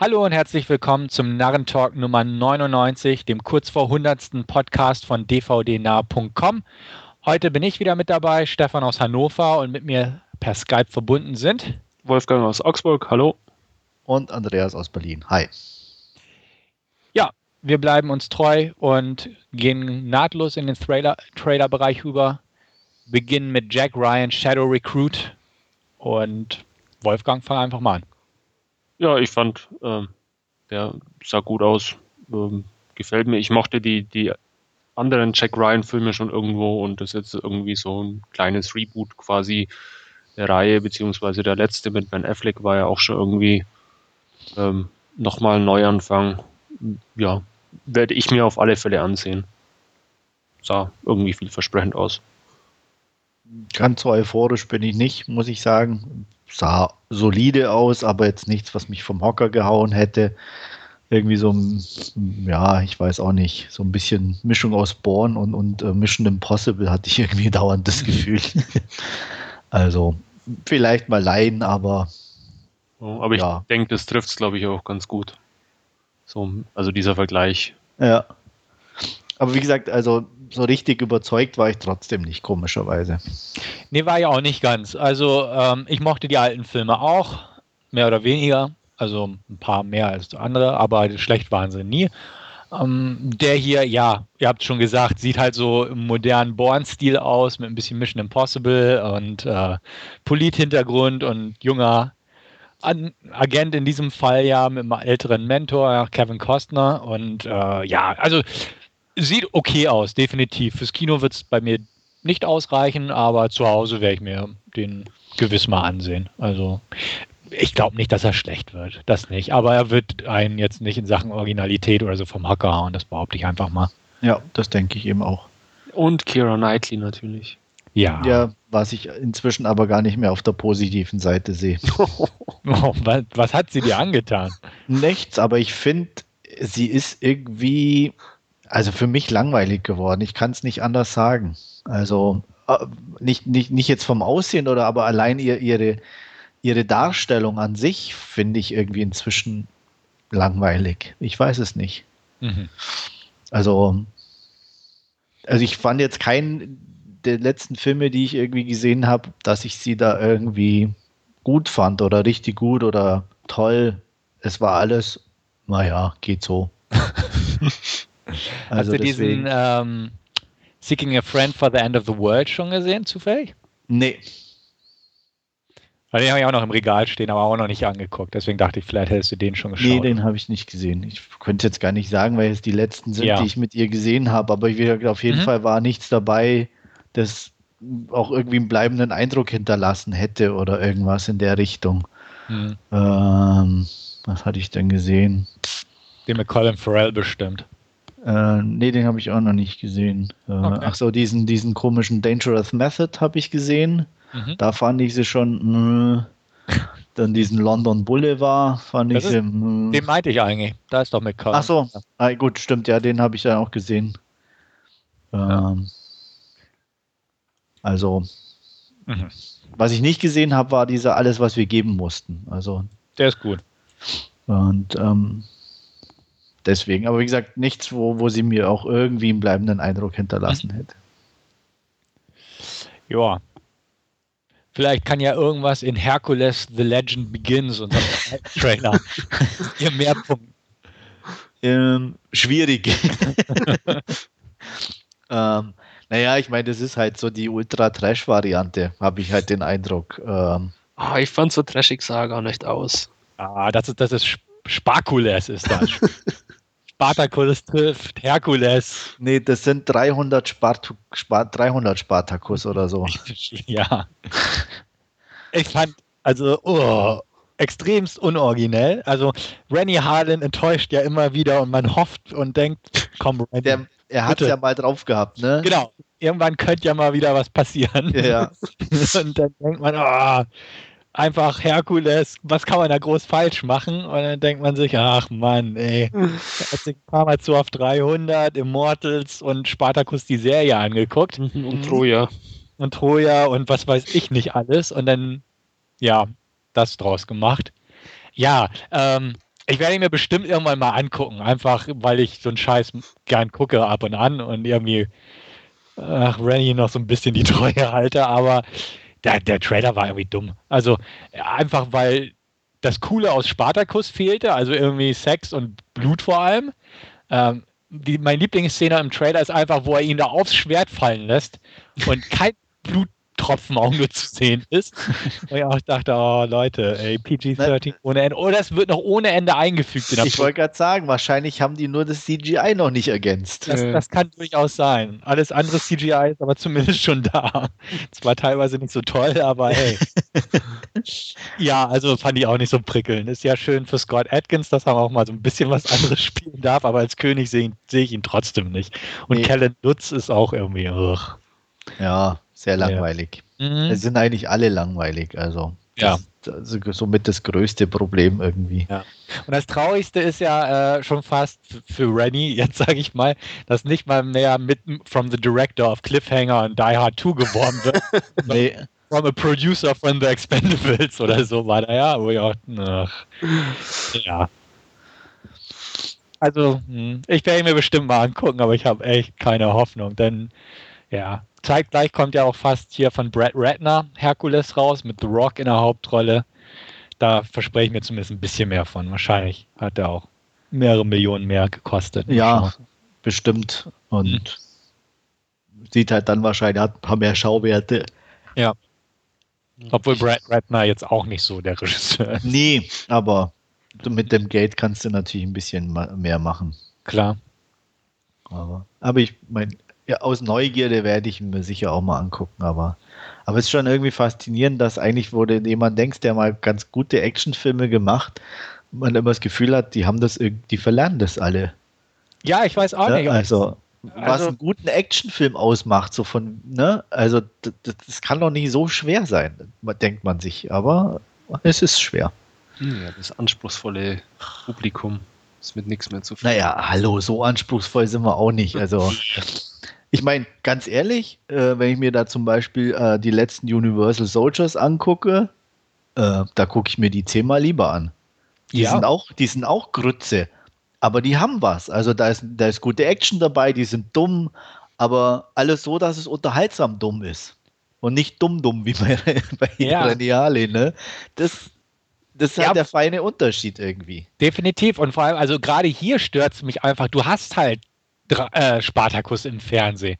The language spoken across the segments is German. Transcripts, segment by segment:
Hallo und herzlich willkommen zum Narrentalk Nummer 99, dem kurz vor 100. Podcast von dvdnah.com. Heute bin ich wieder mit dabei, Stefan aus Hannover und mit mir per Skype verbunden sind Wolfgang aus Augsburg, hallo. Und Andreas aus Berlin, hi. Ja, wir bleiben uns treu und gehen nahtlos in den Trailer-Bereich über. Beginnen mit Jack Ryan, Shadow Recruit und Wolfgang, fang einfach mal an. Ja, ich fand, ähm, der sah gut aus. Ähm, gefällt mir. Ich mochte die, die anderen Jack Ryan-Filme schon irgendwo und das ist jetzt irgendwie so ein kleines Reboot quasi der Reihe, beziehungsweise der letzte mit Ben Affleck war ja auch schon irgendwie ähm, nochmal ein Neuanfang. Ja, werde ich mir auf alle Fälle ansehen. Sah irgendwie vielversprechend aus. Ganz so euphorisch bin ich nicht, muss ich sagen sah solide aus, aber jetzt nichts, was mich vom Hocker gehauen hätte. Irgendwie so ein, ja, ich weiß auch nicht, so ein bisschen Mischung aus Born und, und uh, Mission Impossible hatte ich irgendwie dauernd das Gefühl. also vielleicht mal leihen, aber. Oh, aber ich ja. denke, das trifft es, glaube ich, auch ganz gut. So, also dieser Vergleich. Ja. Aber wie gesagt, also so richtig überzeugt war ich trotzdem nicht, komischerweise. Nee, war ja auch nicht ganz. Also ähm, ich mochte die alten Filme auch, mehr oder weniger. Also ein paar mehr als andere, aber schlecht waren sie nie. Ähm, der hier, ja, ihr habt schon gesagt, sieht halt so im modernen Born-Stil aus, mit ein bisschen Mission Impossible und äh, Polit-Hintergrund und junger An Agent in diesem Fall ja mit einem älteren Mentor, Kevin Costner. Und äh, ja, also sieht okay aus, definitiv. Fürs Kino wird es bei mir nicht ausreichen, aber zu Hause werde ich mir den gewiss mal ansehen. Also ich glaube nicht, dass er schlecht wird. Das nicht. Aber er wird einen jetzt nicht in Sachen Originalität oder so vom Hacker hauen. Das behaupte ich einfach mal. Ja, das denke ich eben auch. Und Kira Knightley natürlich. Ja. Ja, was ich inzwischen aber gar nicht mehr auf der positiven Seite sehe. oh, was, was hat sie dir angetan? Nichts, aber ich finde, sie ist irgendwie also für mich langweilig geworden. Ich kann es nicht anders sagen. Also äh, nicht, nicht, nicht jetzt vom Aussehen oder aber allein ihr, ihre, ihre Darstellung an sich finde ich irgendwie inzwischen langweilig. Ich weiß es nicht. Mhm. Also, also ich fand jetzt keinen der letzten Filme, die ich irgendwie gesehen habe, dass ich sie da irgendwie gut fand oder richtig gut oder toll. Es war alles, naja, geht so. Also Hast du diesen ähm, Seeking a Friend for the End of the World schon gesehen, zufällig? Nee. Den habe ich auch noch im Regal stehen, aber auch noch nicht angeguckt. Deswegen dachte ich, vielleicht hättest du den schon geschaut. Nee, den habe ich nicht gesehen. Ich könnte jetzt gar nicht sagen, weil es die letzten sind, ja. die ich mit ihr gesehen habe. Aber ich, auf jeden mhm. Fall war nichts dabei, das auch irgendwie einen bleibenden Eindruck hinterlassen hätte oder irgendwas in der Richtung. Mhm. Ähm, was hatte ich denn gesehen? Den mit Colin Farrell bestimmt. Äh, nee, den habe ich auch noch nicht gesehen. Äh, okay. Ach so, diesen, diesen komischen Dangerous Method habe ich gesehen. Mhm. Da fand ich sie schon. Äh, dann diesen London Boulevard fand das ich. Ist, sie, den meinte ich eigentlich. Da ist doch mit Ach so, ah, gut, stimmt, ja, den habe ich ja auch gesehen. Ja. Ähm, also, mhm. was ich nicht gesehen habe, war dieser Alles, was wir geben mussten. Also, der ist gut. Und ähm, deswegen. Aber wie gesagt, nichts, wo, wo sie mir auch irgendwie einen bleibenden Eindruck hinterlassen hätte. Ja. Vielleicht kann ja irgendwas in Hercules The Legend Begins, unserem Trailer, ihr mehr Punkten. Ähm, schwierig. ähm, naja, ich meine, das ist halt so die Ultra-Trash-Variante, habe ich halt den Eindruck. Ähm, oh, ich fand so trashig sah gar nicht aus. Ah, das ist, das ist Sparkules ist das. Spartacus trifft Herkules. Nee, das sind 300, Spart Spart 300 Spartacus oder so. ja. Ich fand, also, oh, extremst unoriginell. Also, Rennie Harlan enttäuscht ja immer wieder und man hofft und denkt, komm, Rennie, Der, er hat es ja mal drauf gehabt, ne? Genau. Irgendwann könnte ja mal wieder was passieren. Ja. und dann denkt man, oh, einfach Herkules, was kann man da groß falsch machen? Und dann denkt man sich, ach Mann, ey, hat sich ein paar Mal zu auf 300, Immortals und Spartacus die Serie angeguckt. Mhm, und Troja. Und Troja und was weiß ich nicht alles. Und dann, ja, das draus gemacht. Ja, ähm, Ich werde ihn mir bestimmt irgendwann mal angucken, einfach weil ich so einen Scheiß gern gucke ab und an und irgendwie ach, Rennie noch so ein bisschen die Treue halte, aber der, der Trailer war irgendwie dumm. Also einfach weil das Coole aus Spartacus fehlte, also irgendwie Sex und Blut vor allem. Ähm, die, meine Lieblingsszene im Trailer ist einfach, wo er ihn da aufs Schwert fallen lässt und kein Blut Tropfen auch nur zu sehen ist. Und ich auch dachte, oh Leute, ey, PG-13 ohne Ende. Oder es wird noch ohne Ende eingefügt. ich wollte gerade sagen, wahrscheinlich haben die nur das CGI noch nicht ergänzt. Das, das, kann durchaus sein. Alles andere CGI ist aber zumindest schon da. Zwar teilweise nicht so toll, aber hey. ja, also fand ich auch nicht so prickelnd. Ist ja schön für Scott Atkins, dass er auch mal so ein bisschen was anderes spielen darf, aber als König sehe seh ich ihn trotzdem nicht. Und nee. Kellen Lutz ist auch irgendwie. Ugh. Ja, sehr langweilig. Ja. Mhm. Es sind eigentlich alle langweilig, also. Ja. Das ist somit das größte Problem irgendwie. Ja. Und das Traurigste ist ja äh, schon fast für Rennie, jetzt sage ich mal, dass nicht mal mehr mit from the director of Cliffhanger und Die Hard 2 geworben wird. nee. From a producer from the Expendables oder so war da ja, wo ich auch, ach, ja. Also, hm, ich werde ihn mir bestimmt mal angucken, aber ich habe echt keine Hoffnung, denn ja, zeitgleich kommt ja auch fast hier von Brad Ratner Herkules raus mit The Rock in der Hauptrolle. Da verspreche ich mir zumindest ein bisschen mehr von. Wahrscheinlich hat er auch mehrere Millionen mehr gekostet. Ja, bestimmt. Und hm. sieht halt dann wahrscheinlich, hat ein paar mehr Schauwerte. Ja. Obwohl Brad Ratner jetzt auch nicht so der Regisseur ist. Nee, aber mit dem Geld kannst du natürlich ein bisschen mehr machen. Klar. Aber, aber ich meine, ja, aus Neugierde werde ich mir sicher auch mal angucken, aber, aber es ist schon irgendwie faszinierend, dass eigentlich, wo du jemand denkst, der mal ganz gute Actionfilme gemacht, man immer das Gefühl hat, die haben das irgendwie, verlernen das alle. Ja, ich weiß auch ja, nicht. Also, was also, einen guten Actionfilm ausmacht, so von, ne, also das, das kann doch nicht so schwer sein, denkt man sich, aber es ist schwer. Ja, das anspruchsvolle Publikum ist mit nichts mehr zu tun. Naja, hallo, so anspruchsvoll sind wir auch nicht. Also Ich meine, ganz ehrlich, äh, wenn ich mir da zum Beispiel äh, die letzten Universal Soldiers angucke, äh, da gucke ich mir die zehnmal lieber an. Die, ja. sind auch, die sind auch Grütze, aber die haben was. Also da ist, da ist gute Action dabei, die sind dumm, aber alles so, dass es unterhaltsam dumm ist. Und nicht dumm-dumm wie bei, bei ja. Reneale, ne? Das, das ist ja. halt der feine Unterschied irgendwie. Definitiv. Und vor allem, also gerade hier stört es mich einfach. Du hast halt äh, Spartacus im Fernsehen.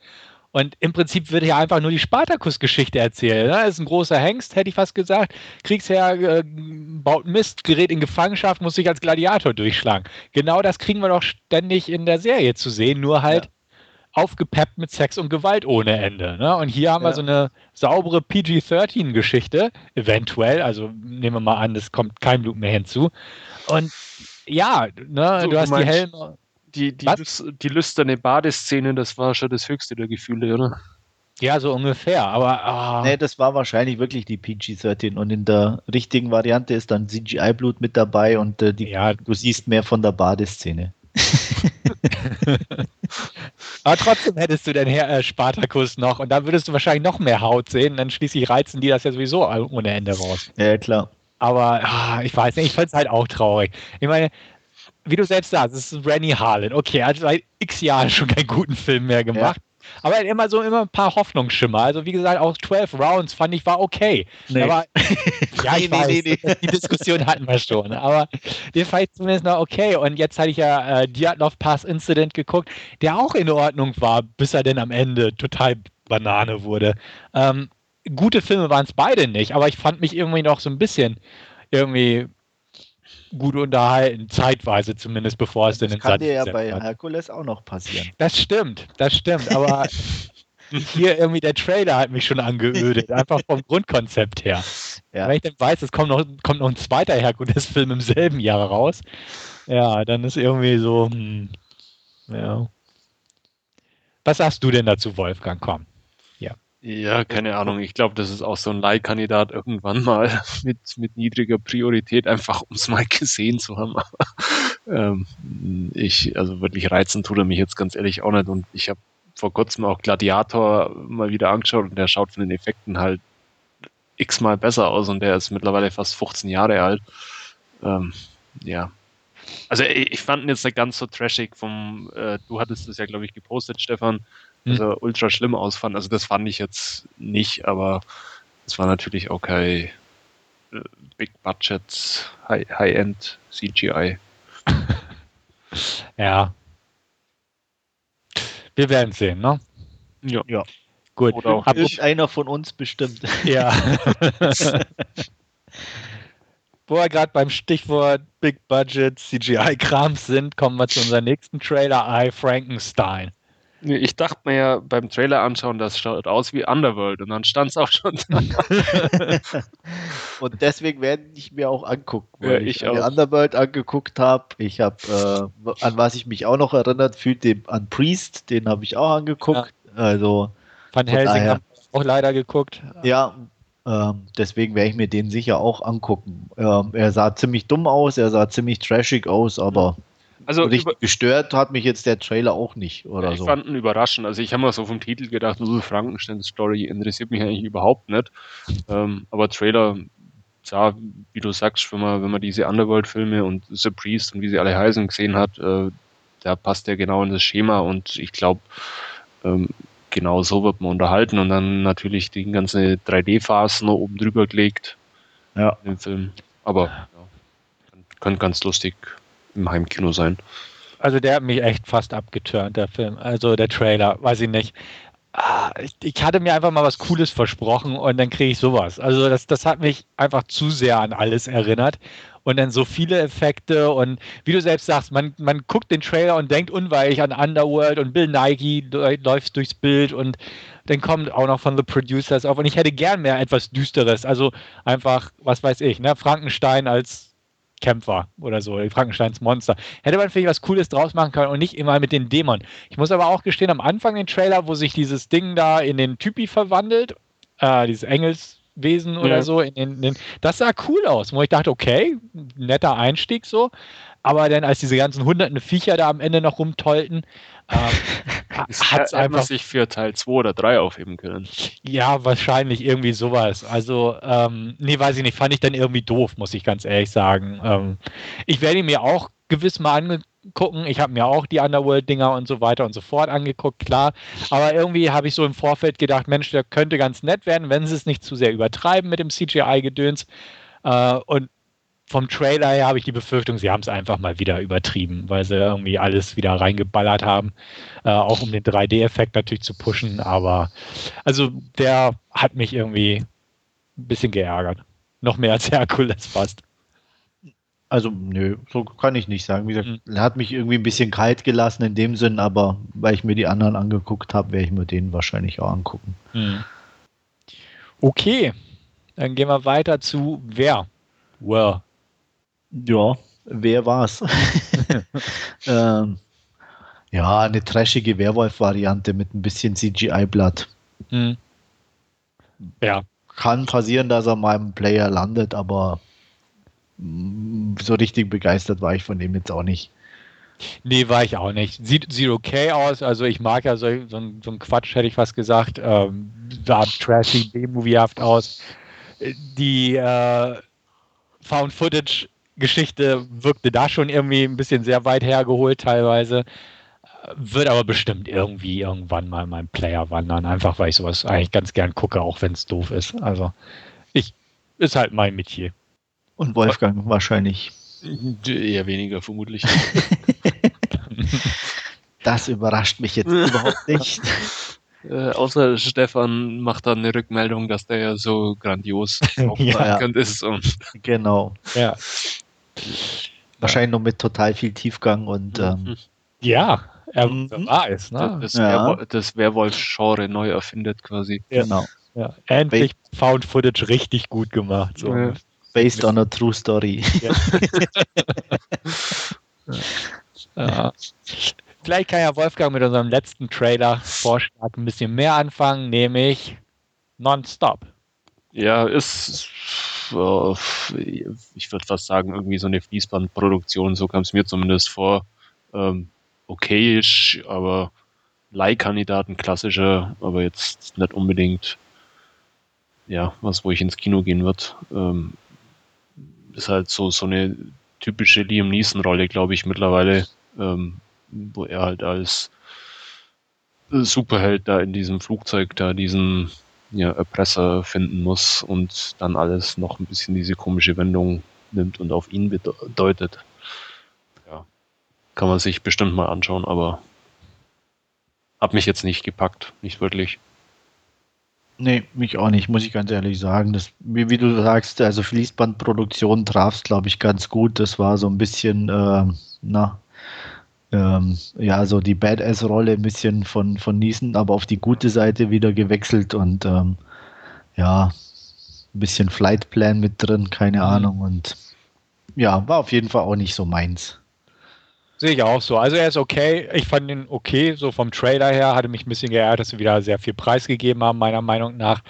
Und im Prinzip wird ja einfach nur die Spartacus-Geschichte erzählen. Ne? Ist ein großer Hengst, hätte ich fast gesagt. Kriegsherr äh, baut Mist, gerät in Gefangenschaft, muss sich als Gladiator durchschlagen. Genau das kriegen wir doch ständig in der Serie zu sehen, nur halt ja. aufgepeppt mit Sex und Gewalt ohne Ende. Ne? Und hier haben ja. wir so eine saubere PG-13-Geschichte, eventuell. Also nehmen wir mal an, es kommt kein Blut mehr hinzu. Und ja, ne, so, du hast die Helme die, die, die lüsterne Badeszene, das war schon das höchste der Gefühle, oder? Ja, so ungefähr, aber. Oh. Nee, das war wahrscheinlich wirklich die PG-13 und in der richtigen Variante ist dann CGI-Blut mit dabei und äh, die, ja. du siehst mehr von der Badeszene. aber trotzdem hättest du den Herr äh, Spartakus noch und dann würdest du wahrscheinlich noch mehr Haut sehen, dann schließlich reizen die das ja sowieso ohne Ende raus. Ja, klar. Aber oh, ich weiß nicht, ich fand es halt auch traurig. Ich meine, wie du selbst sagst, es ist Rennie Harlan. Okay, er hat seit x Jahren schon keinen guten Film mehr gemacht. Ja. Aber er hat immer so immer ein paar Hoffnungsschimmer. Also wie gesagt, auch 12 Rounds fand ich war okay. Nee. Aber ja, ich nee, weiß, nee, nee. die Diskussion hatten wir schon. Aber den fand ich zumindest noch okay. Und jetzt hatte ich ja äh, Diatlov Pass Incident geguckt, der auch in Ordnung war, bis er dann am Ende total Banane wurde. Ähm, gute Filme waren es beide nicht, aber ich fand mich irgendwie noch so ein bisschen irgendwie gut unterhalten, zeitweise zumindest, bevor es das denn ins Kann dir ja bei hat. Herkules auch noch passieren. Das stimmt, das stimmt, aber hier irgendwie der Trailer hat mich schon angeödet, einfach vom Grundkonzept her. Ja. Wenn ich dann weiß, es kommt noch, kommt noch ein zweiter Herkules-Film im selben Jahr raus, ja, dann ist irgendwie so, hm, ja. Was sagst du denn dazu, Wolfgang? Komm. Ja, keine Ahnung. Ich glaube, das ist auch so ein Leihkandidat irgendwann mal mit, mit niedriger Priorität, einfach um es mal gesehen zu haben. ähm, ich, also wirklich reizen tut er mich jetzt ganz ehrlich auch nicht. Und ich habe vor kurzem auch Gladiator mal wieder angeschaut und der schaut von den Effekten halt x-mal besser aus und der ist mittlerweile fast 15 Jahre alt. Ähm, ja. Also ich, ich fand ihn jetzt nicht ganz so trashig vom, äh, du hattest das ja, glaube ich, gepostet, Stefan, dass er ultra schlimm ausfand. Also das fand ich jetzt nicht, aber es war natürlich auch kein äh, Big Budget, High-End CGI. Ja. Wir werden sehen, ne? Ja. Ja. Gut. Oder auch Irgendeiner von uns bestimmt. Ja. Wo wir gerade beim Stichwort Big Budget CGI-Krams sind, kommen wir zu unserem nächsten Trailer, I Frankenstein. Ich dachte mir ja beim Trailer anschauen, das schaut aus wie Underworld und dann stand es auch schon da. Und deswegen werde ich mir auch angucken, Ja, weil ich ich, mir auch. Underworld angeguckt habe. Ich habe, äh, an was ich mich auch noch erinnert fühlte, an Priest, den habe ich auch angeguckt. Also, Van Von Helsing haben wir auch leider geguckt. ja, ähm, deswegen werde ich mir den sicher auch angucken. Ähm, er sah ziemlich dumm aus, er sah ziemlich trashig aus, aber Also richtig gestört hat mich jetzt der Trailer auch nicht oder ich so. fand ihn überraschend. Also ich habe mal so vom Titel gedacht, uh, Frankenstein Story interessiert mich eigentlich überhaupt nicht. Ähm, aber Trailer, ja, wie du sagst, wenn man, wenn man diese Underworld-Filme und The Priest und wie sie alle heißen gesehen hat, äh, da passt der genau in das Schema und ich glaube, ähm, genau so wird man unterhalten und dann natürlich die ganze 3D-Phase noch oben drüber gelegt Ja. in dem Film. Aber ja, könnte ganz lustig im Heimkino sein. Also der hat mich echt fast abgeturnt, der Film. Also der Trailer, weiß ich nicht. Ah, ich, hatte mir einfach mal was Cooles versprochen und dann kriege ich sowas. Also das, das hat mich einfach zu sehr an alles erinnert. Und dann so viele Effekte und wie du selbst sagst, man, man guckt den Trailer und denkt unweilig an Underworld und Bill lä- läuft durchs Bild und dann kommt auch noch von The Producers auf. Und ich hätte gern mehr etwas Düsteres. Also einfach, was weiß ich, ne? Frankenstein als Kämpfer oder so, Frankensteins Monster. Hätte man vielleicht was Cooles draus machen können und nicht immer mit den Dämonen. Ich muss aber auch gestehen, am Anfang den Trailer, wo sich dieses Ding da in den Typi verwandelt, äh, dieses Engelswesen oder Ja. so, in den, in den, das sah cool aus, wo ich dachte, okay, netter Einstieg so. Aber dann, als diese ganzen hunderten Viecher da am Ende noch rumtollten, ähm, hat einfach sich für Teil 2 oder 3 aufheben können. ja, wahrscheinlich irgendwie sowas. Also, ähm, nee, weiß ich nicht, fand ich dann irgendwie doof, muss ich ganz ehrlich sagen. Ähm, ich werde ihn mir auch gewiss mal angucken. Ich habe mir auch die Underworld-Dinger und so weiter und so fort angeguckt, klar. Aber irgendwie habe ich so im Vorfeld gedacht, Mensch, der könnte ganz nett werden, wenn sie es nicht zu sehr übertreiben mit dem CGI-Gedöns. Äh, und vom Trailer her habe ich die Befürchtung, sie haben es einfach mal wieder übertrieben, weil sie irgendwie alles wieder reingeballert haben. Äh, auch um den 3D-Effekt natürlich zu pushen. Aber also der hat mich irgendwie ein bisschen geärgert. Noch mehr als Herkules fast. Also, nö, so kann ich nicht sagen. Wie gesagt, Mhm. er hat mich irgendwie ein bisschen kalt gelassen in dem Sinn, aber weil ich mir die anderen angeguckt habe, werde ich mir den wahrscheinlich auch angucken. Hm. Okay, dann gehen wir weiter zu wer? Well. Ja, wer war's? ähm, ja, eine trashige Werwolf-Variante mit ein bisschen CGI-Blatt. Hm. Ja, Kann passieren, dass er im Player landet, aber so richtig begeistert war ich von dem jetzt auch nicht. nee, war ich auch nicht. Sieht, sieht okay aus. Also ich mag ja so, so, ein- so ein Quatsch, hätte ich fast gesagt. Ähm, sah trashy, B-Moviehaft aus. Äh, Die äh, Found-Footage-Geschichte wirkte da schon irgendwie ein bisschen sehr weit hergeholt teilweise. Wird aber bestimmt irgendwie irgendwann mal in meinem Player wandern. Einfach weil ich sowas eigentlich ganz gern gucke, auch wenn es doof ist. Also ich ist halt mein Metier. Und Wolfgang wahrscheinlich. Eher weniger, vermutlich. Das überrascht mich jetzt überhaupt nicht. äh, außer Stefan macht dann eine Rückmeldung, dass der ja so grandios Ja. aufmerkend ist. Und Genau. Ja. Wahrscheinlich noch mit total viel Tiefgang und ähm, Ja, er Mhm. war es, ne? das, Ja. Das Werwolf-Genre neu erfindet quasi. genau. Ja, endlich Found Footage richtig gut gemacht. So. Ja. Based on a true story. Ja. Vielleicht kann ja Wolfgang mit unserem letzten Trailer-Vorschlag ein bisschen mehr anfangen, nämlich Nonstop. Ja, ist, äh, ich würde fast sagen, irgendwie so eine Fließbandproduktion, so kam es mir zumindest vor. Ähm, okayisch, aber Leihkandidaten klassischer, aber jetzt nicht unbedingt, ja, was, wo ich ins Kino gehen wird. Ähm, ist halt so, so eine typische Liam Neeson-Rolle, glaube ich, mittlerweile, ähm, wo er halt als Superheld da in diesem Flugzeug da diesen ja, Erpresser finden muss und dann alles noch ein bisschen diese komische Wendung nimmt und auf ihn bedeutet. Ja, kann man sich bestimmt mal anschauen, aber hat mich jetzt nicht gepackt, nicht wirklich. Nee, mich auch nicht, muss ich ganz ehrlich sagen. Das, wie, wie du sagst, also Fließbandproduktion traf es, glaube ich, ganz gut. Das war so ein bisschen, äh, na, ähm, ja, so die Badass-Rolle ein bisschen von, von Niesen, aber auf die gute Seite wieder gewechselt und ähm, ja, ein bisschen Flightplan mit drin, keine mhm. Ahnung. Und ja, war auf jeden Fall auch nicht so meins. Sehe ich auch so. Also er ist okay. Ich fand ihn okay, so vom Trailer her. Hatte mich ein bisschen geärgert, dass sie wieder sehr viel Preis gegeben haben, meiner Meinung nach.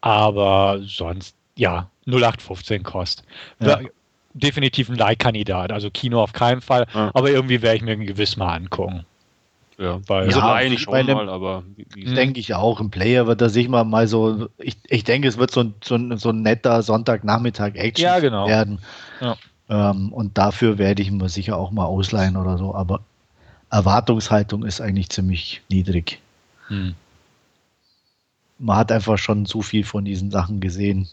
Aber sonst, ja, 0815 Kost. Ja. Definitiv ein Leihkandidat. Also Kino auf keinen Fall. Ja. Aber irgendwie werde ich mir gewiss mal angucken. Ja, weil also ja, eigentlich schon mal, aber denke ich auch. Im Player wird er sich mal, mal so, ich, ich denke, es wird so ein, so ein, so ein netter Sonntagnachmittag-Action ja, genau. werden. Ja. Ähm, und dafür werde ich mir sicher auch mal ausleihen oder so. Aber Erwartungshaltung ist eigentlich ziemlich niedrig. Hm. Man hat einfach schon zu viel von diesen Sachen gesehen.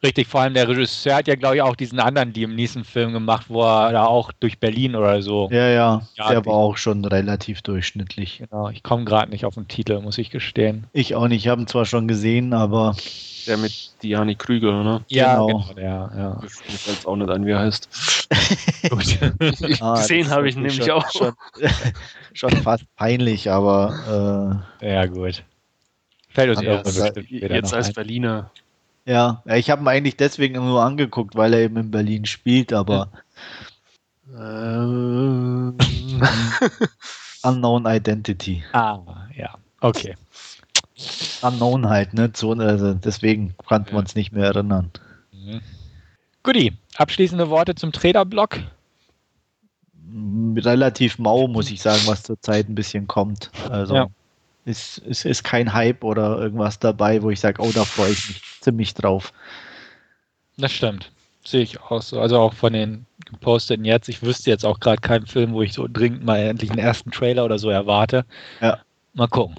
Richtig, vor allem der Regisseur hat ja, glaube ich, auch diesen anderen Liam Neeson-Film gemacht, wo er da auch durch Berlin oder so. Ja, ja, ja der war auch schon relativ durchschnittlich. Genau, ich komme gerade nicht auf den Titel, muss ich gestehen. Ich auch nicht, ich habe ihn zwar schon gesehen, aber. Der mit Diani Krüger, ne? Ja, genau. genau der, ja. Ich weiß jetzt auch nicht an, wie er heißt. ah, gesehen habe ich nämlich schon, auch. Schon, schon fast peinlich, aber. Äh, ja, gut. Fällt uns irgendwann bestimmt Jetzt als ein. Berliner ja, ich habe ihn eigentlich deswegen nur angeguckt, weil er eben in Berlin spielt, aber ähm. Unknown Identity. Ah, ja, okay. Unknown halt, ne? So, also deswegen konnten wir uns nicht mehr erinnern. Mhm. Guti, abschließende Worte zum Trader-Block? Relativ mau, muss ich sagen, was zurzeit ein bisschen kommt. Also. Ja ist, ist, ist kein Hype oder irgendwas dabei, wo ich sage, oh, da freue ich mich ziemlich drauf. Das stimmt. Sehe ich auch so. Also auch von den geposteten jetzt. Ich wüsste jetzt auch gerade keinen Film, wo ich so dringend mal endlich einen ersten Trailer oder so erwarte. Ja. Mal gucken.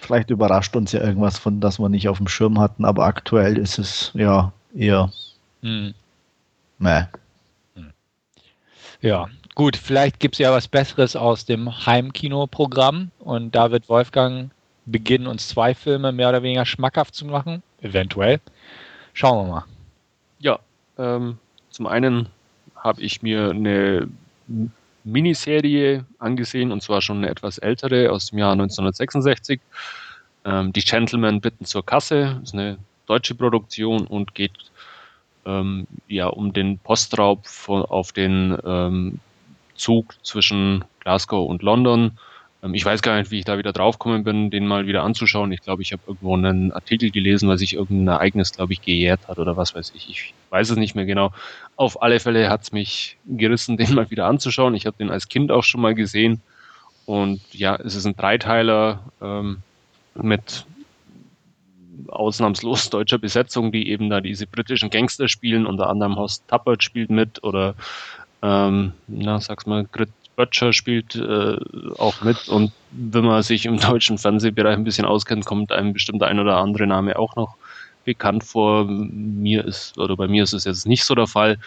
Vielleicht überrascht uns ja irgendwas von, das wir nicht auf dem Schirm hatten, aber aktuell ist es ja eher. Hm. Meh. Hm. Ja, gut, vielleicht gibt es ja was Besseres aus dem Heimkinoprogramm und da wird Wolfgang beginnen, uns zwei Filme mehr oder weniger schmackhaft zu machen. Eventuell. Schauen wir mal. Ja, ähm, zum einen habe ich mir eine Miniserie angesehen und zwar schon eine etwas ältere aus dem Jahr 1966. Ähm, Die Gentlemen bitten zur Kasse. Das ist eine deutsche Produktion und geht ähm, ja um den Postraub von, auf den ähm, Zug zwischen Glasgow und London. Ähm, ich weiß gar nicht, wie ich da wieder draufgekommen bin, den mal wieder anzuschauen. Ich glaube, ich habe irgendwo einen Artikel gelesen, weil sich irgendein Ereignis, glaube ich, gejährt hat oder was weiß ich. Ich weiß es nicht mehr genau. Auf alle Fälle hat es mich gerissen, den mal wieder anzuschauen. Ich habe den als Kind auch schon mal gesehen. Und ja, es ist ein Dreiteiler ähm, mit ausnahmslos deutscher Besetzung, die eben da diese britischen Gangster spielen. Unter anderem Horst Tappert spielt mit oder ähm, na, sag's mal, Grit Böttcher spielt äh, auch mit und wenn man sich im deutschen Fernsehbereich ein bisschen auskennt, kommt einem bestimmt ein oder andere Name auch noch bekannt vor. Mir ist, oder bei mir ist es jetzt nicht so der Fall.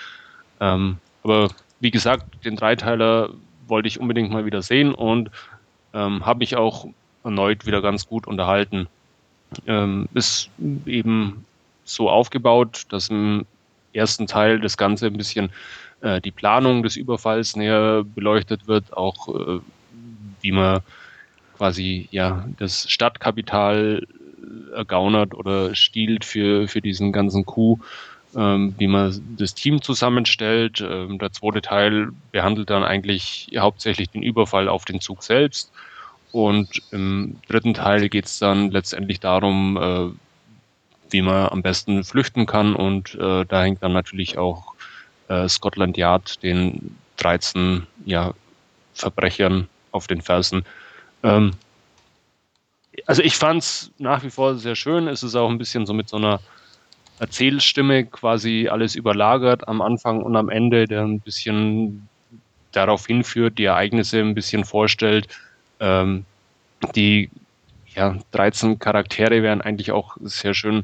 Ähm, aber wie gesagt, den Dreiteiler wollte ich unbedingt mal wieder sehen und ähm, habe mich auch erneut wieder ganz gut unterhalten. Ähm, ist eben so aufgebaut, dass im ersten Teil das Ganze ein bisschen äh, die Planung des Überfalls näher beleuchtet wird, auch äh, wie man quasi ja das Stadtkapital ergaunert oder stiehlt für, für diesen ganzen Coup, ähm, wie man das Team zusammenstellt. Ähm, der zweite Teil behandelt dann eigentlich hauptsächlich den Überfall auf den Zug selbst. Und im dritten Teil geht es dann letztendlich darum, äh, wie man am besten flüchten kann. Und äh, da hängt dann natürlich auch äh, Scotland Yard den 13 ja, Verbrechern auf den Fersen. Ähm, also ich fand es nach wie vor sehr schön. Es ist auch ein bisschen so mit so einer Erzählstimme quasi alles überlagert am Anfang und am Ende, der ein bisschen darauf hinführt, die Ereignisse ein bisschen vorstellt. Ähm, die ja, 13 Charaktere werden eigentlich auch sehr schön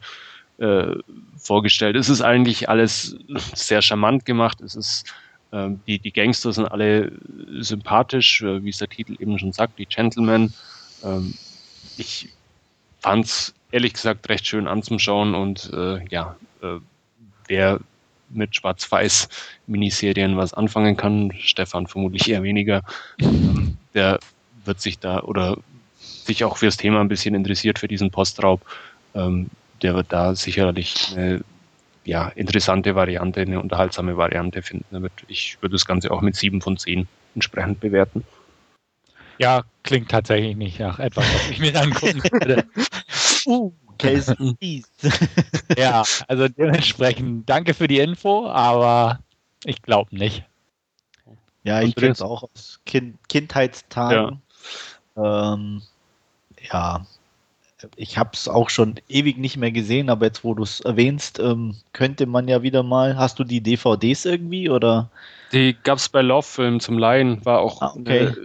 äh, vorgestellt. Es ist eigentlich alles sehr charmant gemacht. Es ist äh, die, die Gangster sind alle sympathisch, äh, wie es der Titel eben schon sagt, die Gentlemen. Ähm, ich fand es ehrlich gesagt recht schön anzuschauen und äh, ja, äh, wer mit Schwarz-Weiß-Miniserien was anfangen kann, Stefan vermutlich eher weniger, ähm, der wird sich da oder sich auch fürs Thema ein bisschen interessiert für diesen Postraub, ähm, der wird da sicherlich eine ja, interessante Variante, eine unterhaltsame Variante finden. Ich würde das Ganze auch mit sieben von zehn entsprechend bewerten. Ja, klingt tatsächlich nicht nach etwas, was ich mir angucken werde. uh, ja, also dementsprechend danke für die Info, aber ich glaube nicht. Ja, ich kenne es auch aus kind Kindheitstagen. Ja. Ähm, ja, ich habe es auch schon ewig nicht mehr gesehen, aber jetzt, wo du es erwähnst, ähm, könnte man ja wieder mal. Hast du die DVDs irgendwie oder? Die gab es bei Love Film zum Leihen, war auch ah, okay. eine,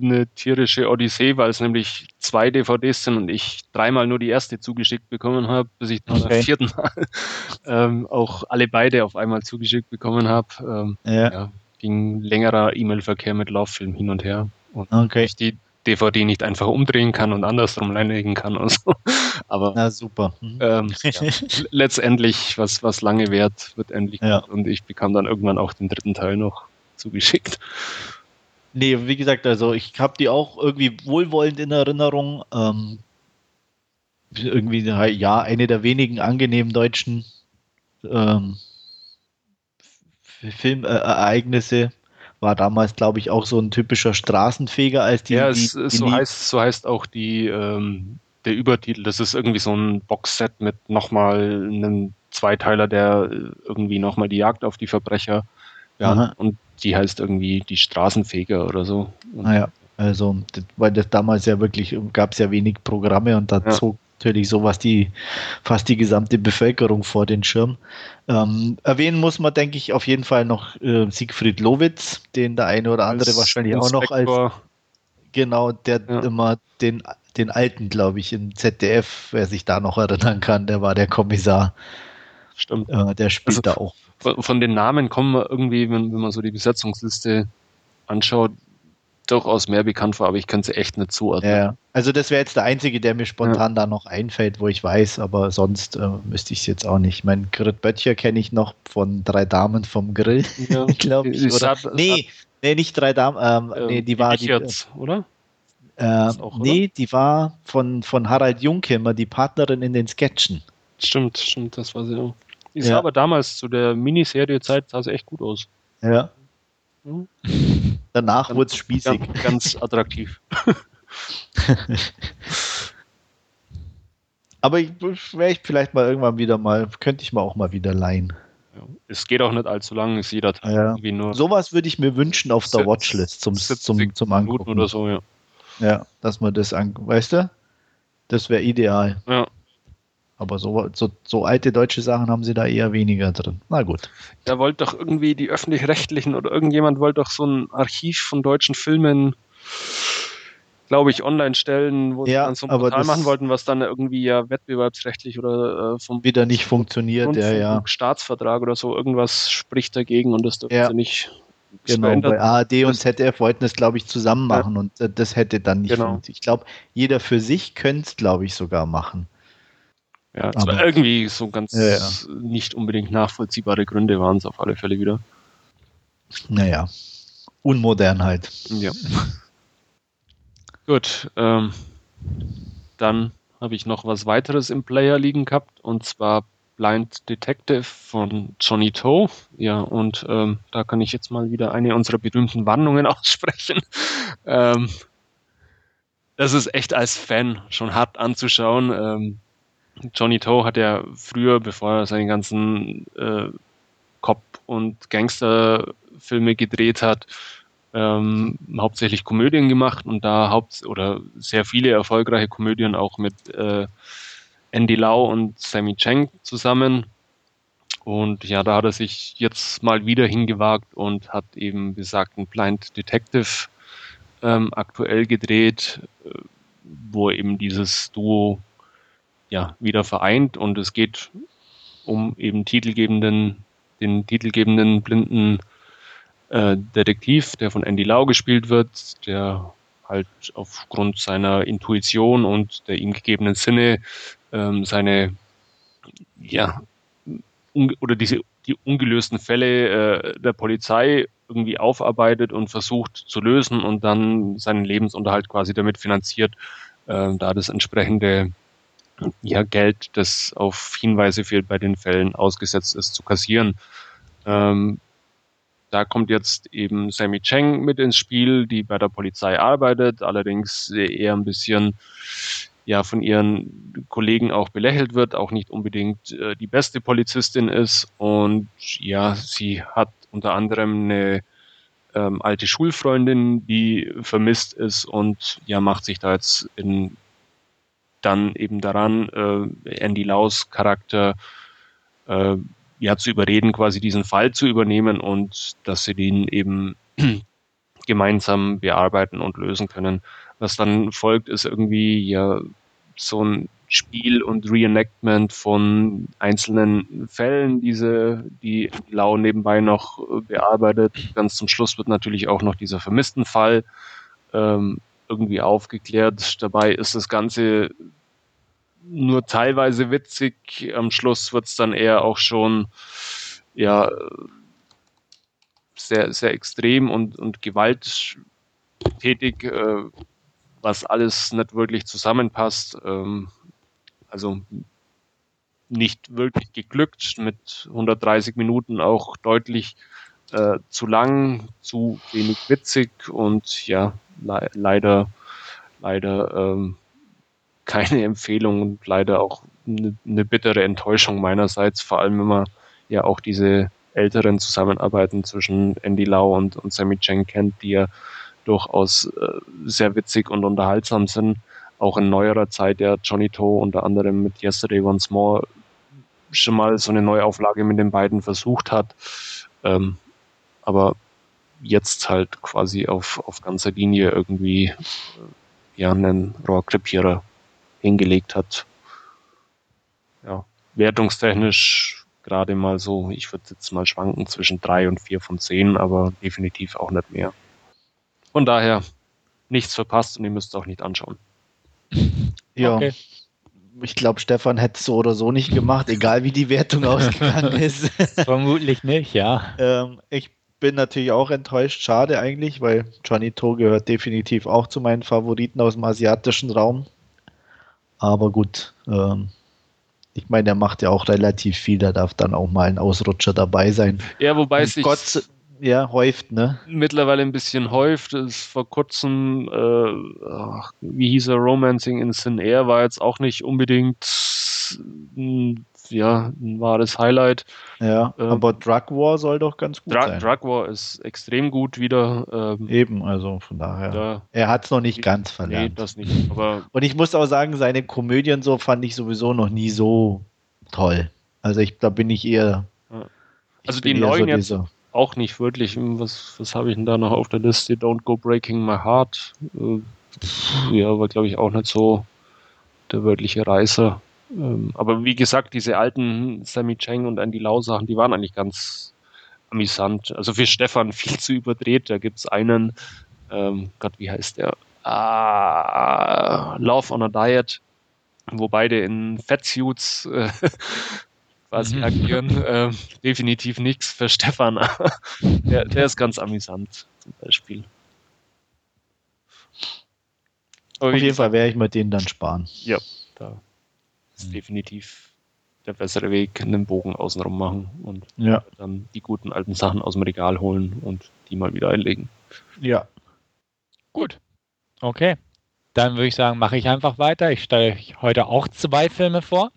eine, tierische Odyssee, weil es nämlich zwei DVDs sind und ich dreimal nur die erste zugeschickt bekommen habe, bis ich dann okay. beim vierten Mal ähm, auch alle beide auf einmal zugeschickt bekommen habe. Ähm, ja. ja. ging längerer E-Mail-Verkehr mit Love Film hin und her. Und okay. ich die DVD nicht einfach umdrehen kann und andersrum reinlegen kann und so. Aber Na, super. Mhm. Ähm, ja, letztendlich, was, was lange währt, wird endlich ja. und ich bekam dann irgendwann auch den dritten Teil noch zugeschickt. Nee, wie gesagt, also ich habe die auch irgendwie wohlwollend in Erinnerung. Ähm, irgendwie, ja, eine der wenigen angenehmen deutschen ähm, Filmereignisse war damals, glaube ich, auch so ein typischer Straßenfeger als die. Ja, es, die, so, heißt, so heißt auch die, ähm, der Übertitel. Das ist irgendwie so ein Boxset mit nochmal einem Zweiteiler, der irgendwie nochmal die Jagd auf die Verbrecher. Ja, Aha. und die heißt irgendwie die Straßenfeger oder so. naja, ah also, weil das damals ja wirklich gab es ja wenig Programme und da ja. zog natürlich sowas die fast die gesamte Bevölkerung vor den Schirm. Ähm, erwähnen muss man, denke ich, auf jeden Fall noch äh, Siegfried Lowitz, den der eine oder andere als wahrscheinlich auch noch als genau, der ja. immer den, den alten, glaube ich, im ZDF, wer sich da noch erinnern kann, der war der Kommissar. Stimmt. Äh, der spielt also, da auch. Von den Namen kommen wir irgendwie, wenn, wenn man so die Besetzungsliste anschaut, durchaus mehr bekannt vor, aber ich könnte sie echt nicht zuordnen. Ja, also das wäre jetzt der einzige, der mir spontan ja. da noch einfällt, wo ich weiß, aber sonst äh, müsste ich es jetzt auch nicht. Mein Grit Böttcher kenne ich noch von Drei Damen vom Grill, ja. glaube ich. Oder, hat, nee, nee, nicht Drei Damen, ähm, ähm, nee, die war die, jetzt, oder? Äh, auch, nee, oder? die war von, von Harald Junkimmer, die Partnerin in den Sketchen. Stimmt, stimmt, das war sie auch. Die sah aber damals zu der Miniserie-Zeit sah sie echt gut aus. Ja. Hm? Danach wurde es spießig. Ganz, ganz attraktiv. Aber ich wäre ich vielleicht mal irgendwann wieder mal, könnte ich mal auch mal wieder leihen. Es geht auch nicht allzu lang, ist jeder Tag ja. irgendwie nur. Sowas würde ich mir wünschen auf der Watchlist zum, zum, zum Angucken. oder so, ja. Ja, dass man das an, weißt du? Das wäre ideal. Ja. Aber so, so, so, alte deutsche Sachen haben sie da eher weniger drin. Na gut. Da wollte doch irgendwie die öffentlich-rechtlichen oder irgendjemand wollte doch so ein Archiv von deutschen Filmen, glaube ich, online stellen, wo ja, sie dann so ein Portal machen wollten, was dann irgendwie ja wettbewerbsrechtlich oder äh, vom wieder nicht funktioniert, ja, ja. Staatsvertrag oder so, irgendwas spricht dagegen und das dürfen ja. sie nicht. Genau, bei ARD und ZDF wollten es, glaube ich, zusammen machen ja. und äh, das hätte dann nicht genau. Ich glaube, jeder für sich könnte es, glaube ich, sogar machen. Ja, war irgendwie so ganz ja, ja. nicht unbedingt nachvollziehbare Gründe waren es auf alle Fälle wieder. Naja, Unmodernheit. Ja. Gut, ähm, dann habe ich noch was weiteres im Player liegen gehabt und zwar Blind Detective von Johnny Toe. Ja, und ähm, da kann ich jetzt mal wieder eine unserer berühmten Warnungen aussprechen. ähm, das ist echt als Fan schon hart anzuschauen. Ähm, Johnny Toe hat ja früher, bevor er seine ganzen äh, Cop- und Gangsterfilme gedreht hat, ähm, hauptsächlich Komödien gemacht und da haupt oder sehr viele erfolgreiche Komödien auch mit äh, Andy Lau und Sammy Cheng zusammen. Und ja, da hat er sich jetzt mal wieder hingewagt und hat eben besagten Blind Detective ähm, aktuell gedreht, äh, wo eben dieses Duo ja wieder vereint und es geht um eben titelgebenden, den titelgebenden blinden äh, Detektiv, der von Andy Lau gespielt wird, der halt aufgrund seiner Intuition und der ihm gegebenen Sinne ähm, seine ja oder diese die ungelösten Fälle äh, der Polizei irgendwie aufarbeitet und versucht zu lösen und dann seinen Lebensunterhalt quasi damit finanziert, äh, da das entsprechende ja, Geld, das auf Hinweise fehlt bei den Fällen ausgesetzt ist, zu kassieren. Ähm, da kommt jetzt eben Sammy Cheng mit ins Spiel, die bei der Polizei arbeitet, allerdings eher ein bisschen ja von ihren Kollegen auch belächelt wird, auch nicht unbedingt äh, die beste Polizistin ist und ja, sie hat unter anderem eine ähm, alte Schulfreundin, die vermisst ist und ja macht sich da jetzt in dann eben daran, äh, Andy Laus Charakter äh, ja zu überreden, quasi diesen Fall zu übernehmen und dass sie den eben gemeinsam bearbeiten und lösen können. Was dann folgt, ist irgendwie ja so ein Spiel und Reenactment von einzelnen Fällen, diese, die Lau nebenbei noch bearbeitet. Ganz zum Schluss wird natürlich auch noch dieser vermissten Fall ähm, irgendwie aufgeklärt. Dabei ist das Ganze nur teilweise witzig. Am Schluss wird es dann eher auch schon ja sehr, sehr extrem und, und gewalttätig, äh, was alles nicht wirklich zusammenpasst. Ähm, also nicht wirklich geglückt, mit 130 Minuten auch deutlich äh, zu lang, zu wenig witzig und ja, le leider, leider ähm, keine Empfehlung und leider auch eine, eine bittere Enttäuschung meinerseits, vor allem wenn man ja auch diese älteren Zusammenarbeiten zwischen Andy Lau und, und Sammy Cheng kennt, die ja durchaus äh, sehr witzig und unterhaltsam sind. Auch in neuerer Zeit ja Johnny Toe unter anderem mit Yesterday Once More schon mal so eine Neuauflage mit den beiden versucht hat. Ähm, aber jetzt halt quasi auf, auf ganzer Linie irgendwie äh, ja einen Rohrkrepierer hingelegt hat. Ja, wertungstechnisch gerade mal so, ich würde jetzt mal schwanken zwischen drei und vier von zehn, aber definitiv auch nicht mehr. Von daher nichts verpasst und ihr müsst es auch nicht anschauen. Ja. Okay. Ich glaube, Stefan hätte es so oder so nicht gemacht, egal wie die Wertung ausgegangen ist. Vermutlich nicht, ja. Ähm, ich bin natürlich auch enttäuscht, schade eigentlich, weil Johnny To gehört definitiv auch zu meinen Favoriten aus dem asiatischen Raum. Aber gut, ähm, ich meine, der macht ja auch relativ viel, da darf dann auch mal ein Ausrutscher dabei sein. Ja, wobei es sich Gott, ja, häuft, ne? Mittlerweile ein bisschen häuft. Es vor kurzem, äh, ach, wie hieß er, Romancing in Sin Air war jetzt auch nicht unbedingt ja, ein wahres Highlight. Ja, ähm, aber Drug War soll doch ganz gut Dra sein. Drug War ist extrem gut wieder. Ähm, Eben, also von daher. Da, er hat es noch nicht ganz verlernt. Nee, das nicht. Aber Und ich muss auch sagen, seine Komödien so fand ich sowieso noch nie so toll. Also ich, da bin ich eher. Ja. Also die neuen so jetzt auch nicht wirklich. Was, was habe ich denn da noch auf der Liste? Don't Go Breaking My Heart. Äh, ja, war glaube ich auch nicht so der wörtliche Reißer. Ähm, aber wie gesagt, diese alten Sammy Cheng und Andy Lau Sachen, die waren eigentlich ganz amüsant. Also für Stefan viel zu überdreht. Da gibt es einen, ähm, Gott, wie heißt der? Ah, Love on a Diet, wo beide in Fettsuits äh, quasi mhm. agieren. Äh, definitiv nichts für Stefan. der, der ist ganz amüsant zum Beispiel. Aber Auf jeden Fall werde ich mir den dann sparen. Ja, da ist mhm. definitiv der bessere Weg, einen Bogen außenrum machen und ja. dann die guten alten Sachen aus dem Regal holen und die mal wieder einlegen. Ja. Gut. Okay. Dann würde ich sagen, mache ich einfach weiter. Ich stelle euch heute auch zwei Filme vor.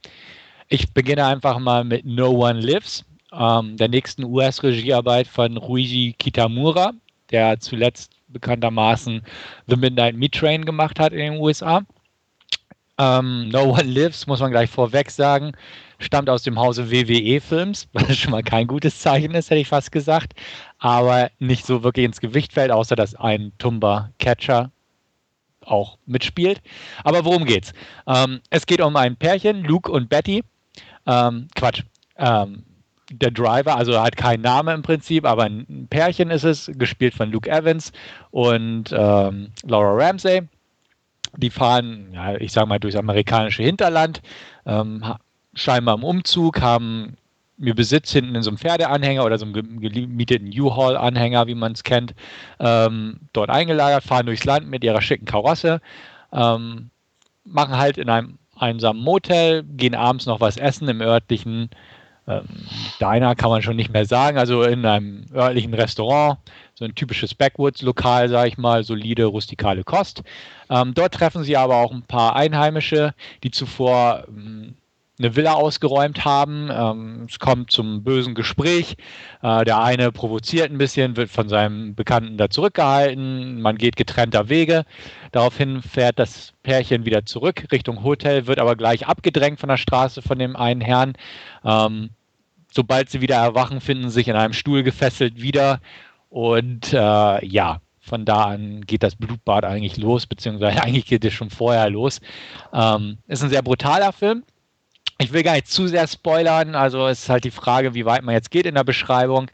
Ich beginne einfach mal mit No One Lives, ähm, der nächsten US-Regiearbeit von Ruiji Kitamura, der zuletzt bekanntermaßen The Midnight Meat Train gemacht hat in den USA. Ähm, no One Lives, muss man gleich vorweg sagen, stammt aus dem Hause WWE-Films, was schon mal kein gutes Zeichen ist, hätte ich fast gesagt. Aber nicht so wirklich ins Gewicht fällt, außer dass ein Tumba-Catcher auch mitspielt. Aber worum geht's? Ähm, es geht um ein Pärchen, Luke und Betty. Ähm, Quatsch. Ähm, der Driver, also er hat keinen Namen im Prinzip, aber ein Pärchen ist es, gespielt von Luke Evans und ähm, Laura Ramsey. Die fahren, ja, ich sag mal, durchs amerikanische Hinterland, ähm, scheinbar im Umzug, haben mir Besitz hinten in so einem Pferdeanhänger oder so einem gemieteten U-Haul-Anhänger, wie man es kennt, ähm, dort eingelagert, fahren durchs Land mit ihrer schicken Karosse, ähm, machen halt in einem einsamen Motel, gehen abends noch was essen im örtlichen ähm, Diner, kann man schon nicht mehr sagen, also in einem örtlichen Restaurant, so ein typisches Backwoods-Lokal, sage ich mal, solide, rustikale Kost. Ähm, dort treffen sie aber auch ein paar Einheimische, die zuvor ähm, eine Villa ausgeräumt haben. Ähm, es kommt zum bösen Gespräch. Äh, der eine provoziert ein bisschen, wird von seinem Bekannten da zurückgehalten. Man geht getrennter Wege. Daraufhin fährt das Pärchen wieder zurück Richtung Hotel, wird aber gleich abgedrängt von der Straße von dem einen Herrn. Ähm, sobald sie wieder erwachen, finden sie sich in einem Stuhl gefesselt wieder. Und äh, ja, von da an geht das Blutbad eigentlich los, beziehungsweise eigentlich geht es schon vorher los. Ähm, ist ein sehr brutaler Film. Ich will gar nicht zu sehr spoilern, also es ist halt die Frage, wie weit man jetzt geht in der Beschreibung.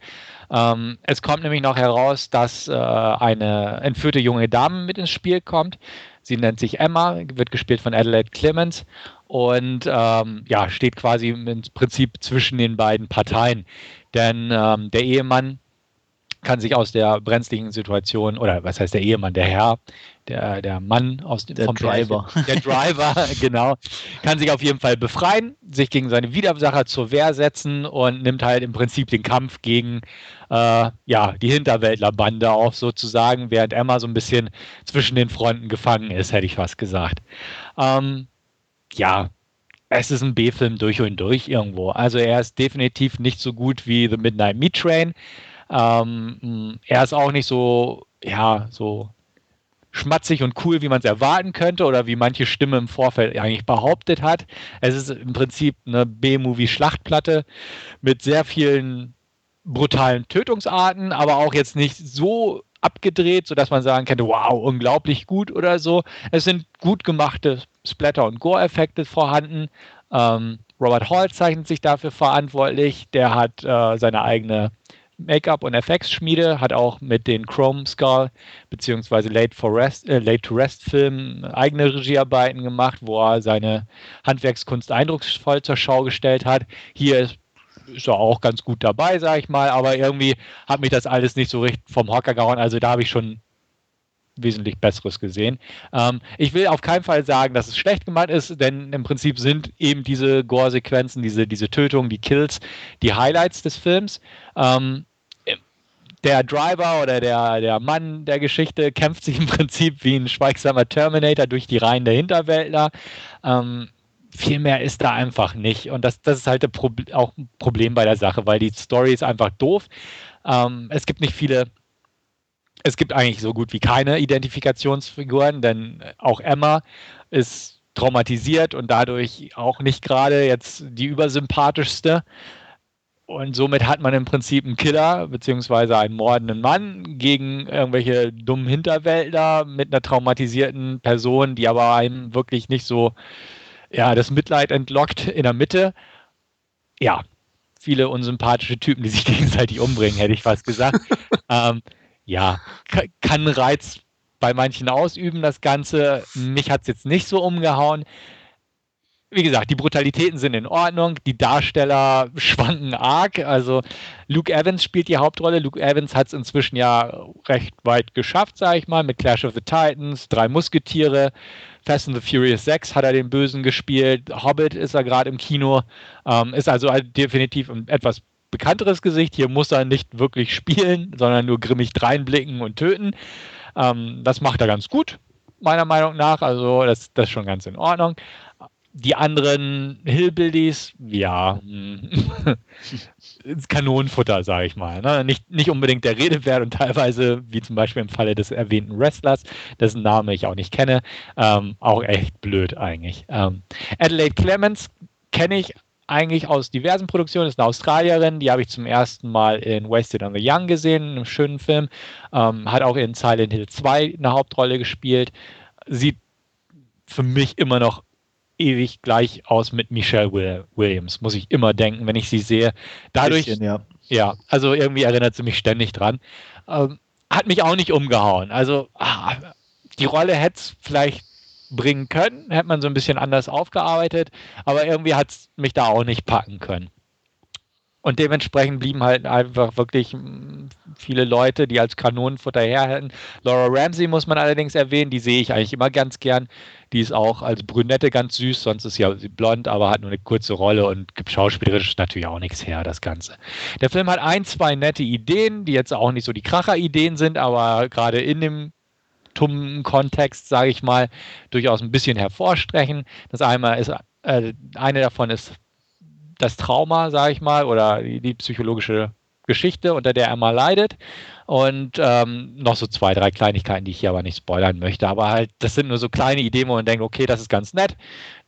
Ähm, es kommt nämlich noch heraus, dass äh, eine entführte junge Dame mit ins Spiel kommt. Sie nennt sich Emma, wird gespielt von Adelaide Clemens und ähm, ja, steht quasi im Prinzip zwischen den beiden Parteien. Denn ähm, der Ehemann kann sich aus der brenzlichen Situation, oder was heißt der Ehemann, der Herr, der, der Mann aus dem der vom Driver. Pärchen, der Driver, genau, kann sich auf jeden Fall befreien, sich gegen seine Widersacher zur Wehr setzen und nimmt halt im Prinzip den Kampf gegen äh, ja, die Hinterwäldlerbande auf, sozusagen, während Emma so ein bisschen zwischen den Fronten gefangen ist, hätte ich fast gesagt. Ähm, ja, es ist ein B-Film durch und durch irgendwo. Also er ist definitiv nicht so gut wie The Midnight Meat Train. Ähm, er ist auch nicht so, ja, so schmatzig und cool, wie man es erwarten könnte oder wie manche Stimme im Vorfeld eigentlich behauptet hat. Es ist im Prinzip eine B-Movie-Schlachtplatte mit sehr vielen brutalen Tötungsarten, aber auch jetzt nicht so abgedreht, sodass man sagen könnte, wow, unglaublich gut oder so. Es sind gut gemachte Splatter- und Gore-Effekte vorhanden. Ähm, Robert Hall zeichnet sich dafür verantwortlich. Der hat äh, seine eigene Make-up und FX-Schmiede, hat auch mit den Chrome Skull bzw. Late, Rest, äh, eigene Regiearbeiten gemacht, wo er seine Handwerkskunst eindrucksvoll zur Schau gestellt hat. Hier ist, ist er auch ganz gut dabei, sage ich mal, aber irgendwie hat mich das alles nicht so richtig vom Hocker gehauen. Also da habe ich schon wesentlich Besseres gesehen. Ähm, ich will auf keinen Fall sagen, dass es schlecht gemacht ist, denn im Prinzip sind eben diese Gore-Sequenzen, diese, diese Tötungen, die Kills, die Highlights des Films. Ähm, der Driver oder der, der Mann der Geschichte kämpft sich im Prinzip wie ein schweigsamer Terminator durch die Reihen der Hinterwäldler. Ähm, viel mehr ist da einfach nicht. Und das, das ist halt auch ein Problem bei der Sache, weil die Story ist einfach doof. Ähm, es gibt nicht viele, es gibt eigentlich so gut wie keine Identifikationsfiguren, denn auch Emma ist traumatisiert und dadurch auch nicht gerade jetzt die übersympathischste. Und somit hat man im Prinzip einen Killer beziehungsweise einen mordenden Mann gegen irgendwelche dummen Hinterwäldler mit einer traumatisierten Person, die aber einem wirklich nicht so ja, das Mitleid entlockt in der Mitte. Ja, viele unsympathische Typen, die sich gegenseitig umbringen, hätte ich fast gesagt. ähm, ja, kann Reiz bei manchen ausüben, das Ganze. Mich hat es jetzt nicht so umgehauen wie gesagt, die Brutalitäten sind in Ordnung, die Darsteller schwanken arg. Also Luke Evans spielt die Hauptrolle. Luke Evans hat es inzwischen ja recht weit geschafft, sage ich mal, mit Clash of the Titans, Drei Musketiere, Fast and the Furious 6 hat er den Bösen gespielt, Hobbit ist er gerade im Kino, ähm, ist also definitiv ein etwas bekannteres Gesicht. Hier muss er nicht wirklich spielen, sondern nur grimmig dreinblicken und töten. Ähm, das macht er ganz gut, meiner Meinung nach. Also das, das ist schon ganz in Ordnung die anderen Hillbillies, ja, hm. Kanonenfutter, sage ich mal. Ne? Nicht, nicht unbedingt der Rede wert und teilweise, wie zum Beispiel im Falle des erwähnten Wrestlers, dessen Name ich auch nicht kenne, ähm, auch echt blöd eigentlich. Ähm, Adelaide Clemens kenne ich eigentlich aus diversen Produktionen, ist eine Australierin, die habe ich zum ersten Mal in Wasted on the Young gesehen, einem schönen Film, ähm, hat auch in Silent Hill 2 eine Hauptrolle gespielt, sieht für mich immer noch ewig gleich aus mit Michelle Williams, muss ich immer denken, wenn ich sie sehe. Dadurch, bisschen, ja. ja. also irgendwie erinnert sie mich ständig dran. Ähm, hat mich auch nicht umgehauen. Also ah, die Rolle hätte es vielleicht bringen können, hätte man so ein bisschen anders aufgearbeitet, aber irgendwie hat es mich da auch nicht packen können. Und dementsprechend blieben halt einfach wirklich hm, viele Leute, die als Kanonenfutter herhalten. Laura Ramsey muss man allerdings erwähnen, die sehe ich eigentlich immer ganz gern. Die ist auch als Brünette ganz süß, sonst ist ja sie blond, aber hat nur eine kurze Rolle und gibt schauspielerisch natürlich auch nichts her, das Ganze. Der Film hat ein, zwei nette Ideen, die jetzt auch nicht so die Kracher-Ideen sind, aber gerade in dem tummen Kontext, sage ich mal, durchaus ein bisschen hervorstrechen. Das einmal ist, äh, eine davon ist das Trauma, sage ich mal, oder die, die, psychologische Geschichte, unter der er mal leidet. Und ähm, noch so zwei, drei Kleinigkeiten, die ich hier aber nicht spoilern möchte. Aber halt, das sind nur so kleine Ideen, wo man denkt, okay, das ist ganz nett.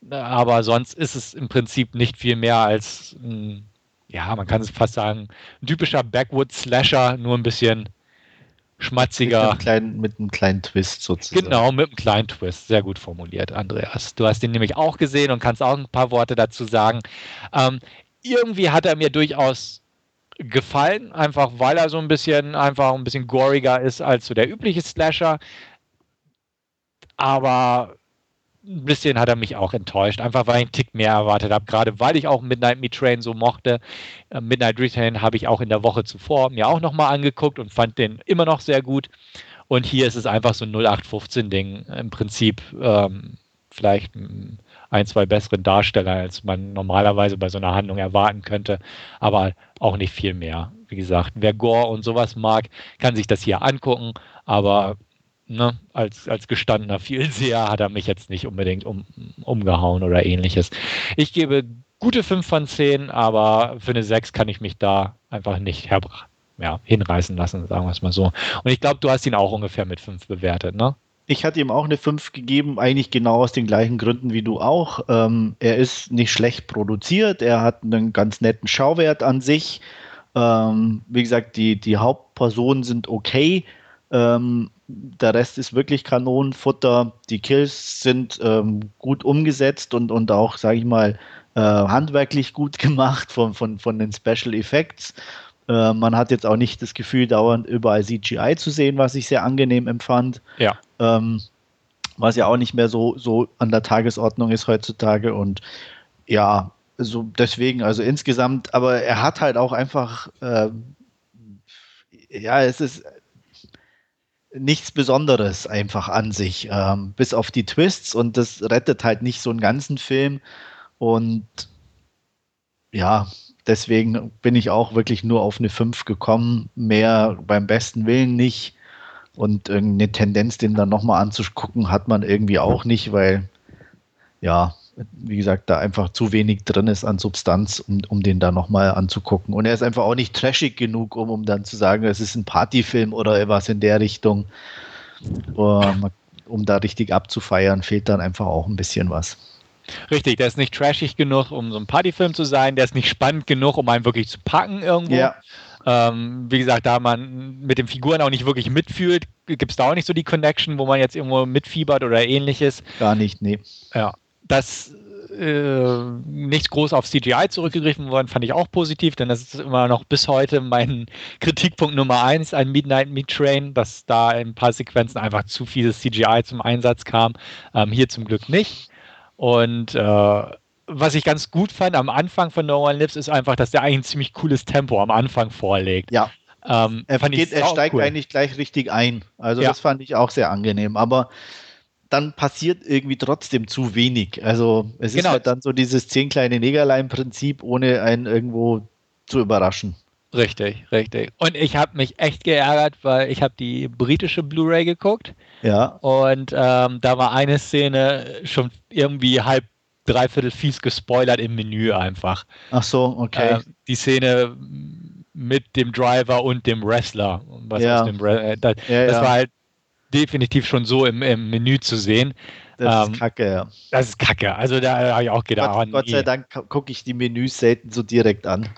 Aber sonst ist es im Prinzip nicht viel mehr als, ein, ja, man kann es fast sagen, ein typischer Backwood-Slasher, nur ein bisschen schmatziger. Mit einem, kleinen, mit einem kleinen Twist sozusagen. Genau, mit einem kleinen Twist. Sehr gut formuliert, Andreas. Du hast ihn nämlich auch gesehen und kannst auch ein paar Worte dazu sagen. Ähm, irgendwie hat er mir durchaus gefallen, einfach weil er so ein bisschen einfach ein bisschen goriger ist als so der übliche Slasher. Aber ein bisschen hat er mich auch enttäuscht, einfach weil ich einen Tick mehr erwartet habe, gerade weil ich auch Midnight Meat Train so mochte. Äh, Midnight Retrain habe ich auch in der Woche zuvor mir auch nochmal angeguckt und fand den immer noch sehr gut. Und hier ist es einfach so ein 0815-Ding. Im Prinzip ähm, vielleicht ein, zwei besseren Darsteller, als man normalerweise bei so einer Handlung erwarten könnte, aber auch nicht viel mehr. Wie gesagt, wer Gore und sowas mag, kann sich das hier angucken, aber ne, als, als gestandener Vielseher hat er mich jetzt nicht unbedingt um, umgehauen oder ähnliches. Ich gebe gute 5 von 10, aber für eine 6 kann ich mich da einfach nicht ja, hinreißen lassen, sagen wir es mal so. Und ich glaube, du hast ihn auch ungefähr mit 5 bewertet, ne? Ich hatte ihm auch eine 5 gegeben, eigentlich genau aus den gleichen Gründen wie du auch. Ähm, er ist nicht schlecht produziert, er hat einen ganz netten Schauwert an sich. Ähm, wie gesagt, die, die Hauptpersonen sind okay. Ähm, der Rest ist wirklich Kanonenfutter. Die Kills sind ähm, gut umgesetzt und, und auch, sage ich mal, äh, handwerklich gut gemacht von, von, von den Special Effects. Äh, man hat jetzt auch nicht das Gefühl, dauernd überall CGI zu sehen, was ich sehr angenehm empfand. Ja. Ähm, was ja auch nicht mehr so, so an der Tagesordnung ist heutzutage. Und ja, so deswegen, also insgesamt, aber er hat halt auch einfach, äh, ja, es ist nichts Besonderes einfach an sich, ähm, bis auf die Twists und das rettet halt nicht so einen ganzen Film. Und ja, deswegen bin ich auch wirklich nur auf eine 5 gekommen, mehr beim besten Willen nicht. Und irgendeine Tendenz, den dann nochmal anzugucken, hat man irgendwie auch nicht, weil ja, wie gesagt, da einfach zu wenig drin ist an Substanz, um, um den da nochmal anzugucken. Und er ist einfach auch nicht trashig genug, um, um dann zu sagen, es ist ein Partyfilm oder was in der Richtung. Um, um da richtig abzufeiern, fehlt dann einfach auch ein bisschen was. Richtig, der ist nicht trashig genug, um so ein Partyfilm zu sein, der ist nicht spannend genug, um einen wirklich zu packen irgendwo. Ja. Ähm, wie gesagt, da man mit den Figuren auch nicht wirklich mitfühlt, gibt es da auch nicht so die Connection, wo man jetzt irgendwo mitfiebert oder ähnliches. Gar nicht, nee. Ja dass äh, nicht groß auf CGI zurückgegriffen worden, fand ich auch positiv, denn das ist immer noch bis heute mein Kritikpunkt Nummer eins ein Midnight Meat Train, dass da in ein paar Sequenzen einfach zu viel CGI zum Einsatz kam. Ähm, hier zum Glück nicht. Und äh, was ich ganz gut fand am Anfang von No One Lives, ist einfach, dass der eigentlich ein ziemlich cooles Tempo am Anfang vorlegt. Ja. Ähm, er, geht, er steigt cool. eigentlich gleich richtig ein. Also ja. das fand ich auch sehr angenehm. Aber dann passiert irgendwie trotzdem zu wenig. Also es genau. ist halt dann so dieses zehn kleine Negerlein-Prinzip, ohne einen irgendwo zu überraschen. Richtig, richtig. Und ich habe mich echt geärgert, weil ich habe die britische Blu-ray geguckt. Ja. Und ähm, da war eine Szene schon irgendwie halb dreiviertel fies gespoilert im Menü einfach. Ach so, okay. Äh, die Szene mit dem Driver und dem Wrestler. Was ja. dem, äh, das, ja, das war halt definitiv schon so im, im Menü zu sehen. Das ähm, ist kacke, ja. Das ist kacke. Also da habe ich auch gedacht. Gott, oh, Gott sei Dank gucke ich die Menüs selten so direkt an.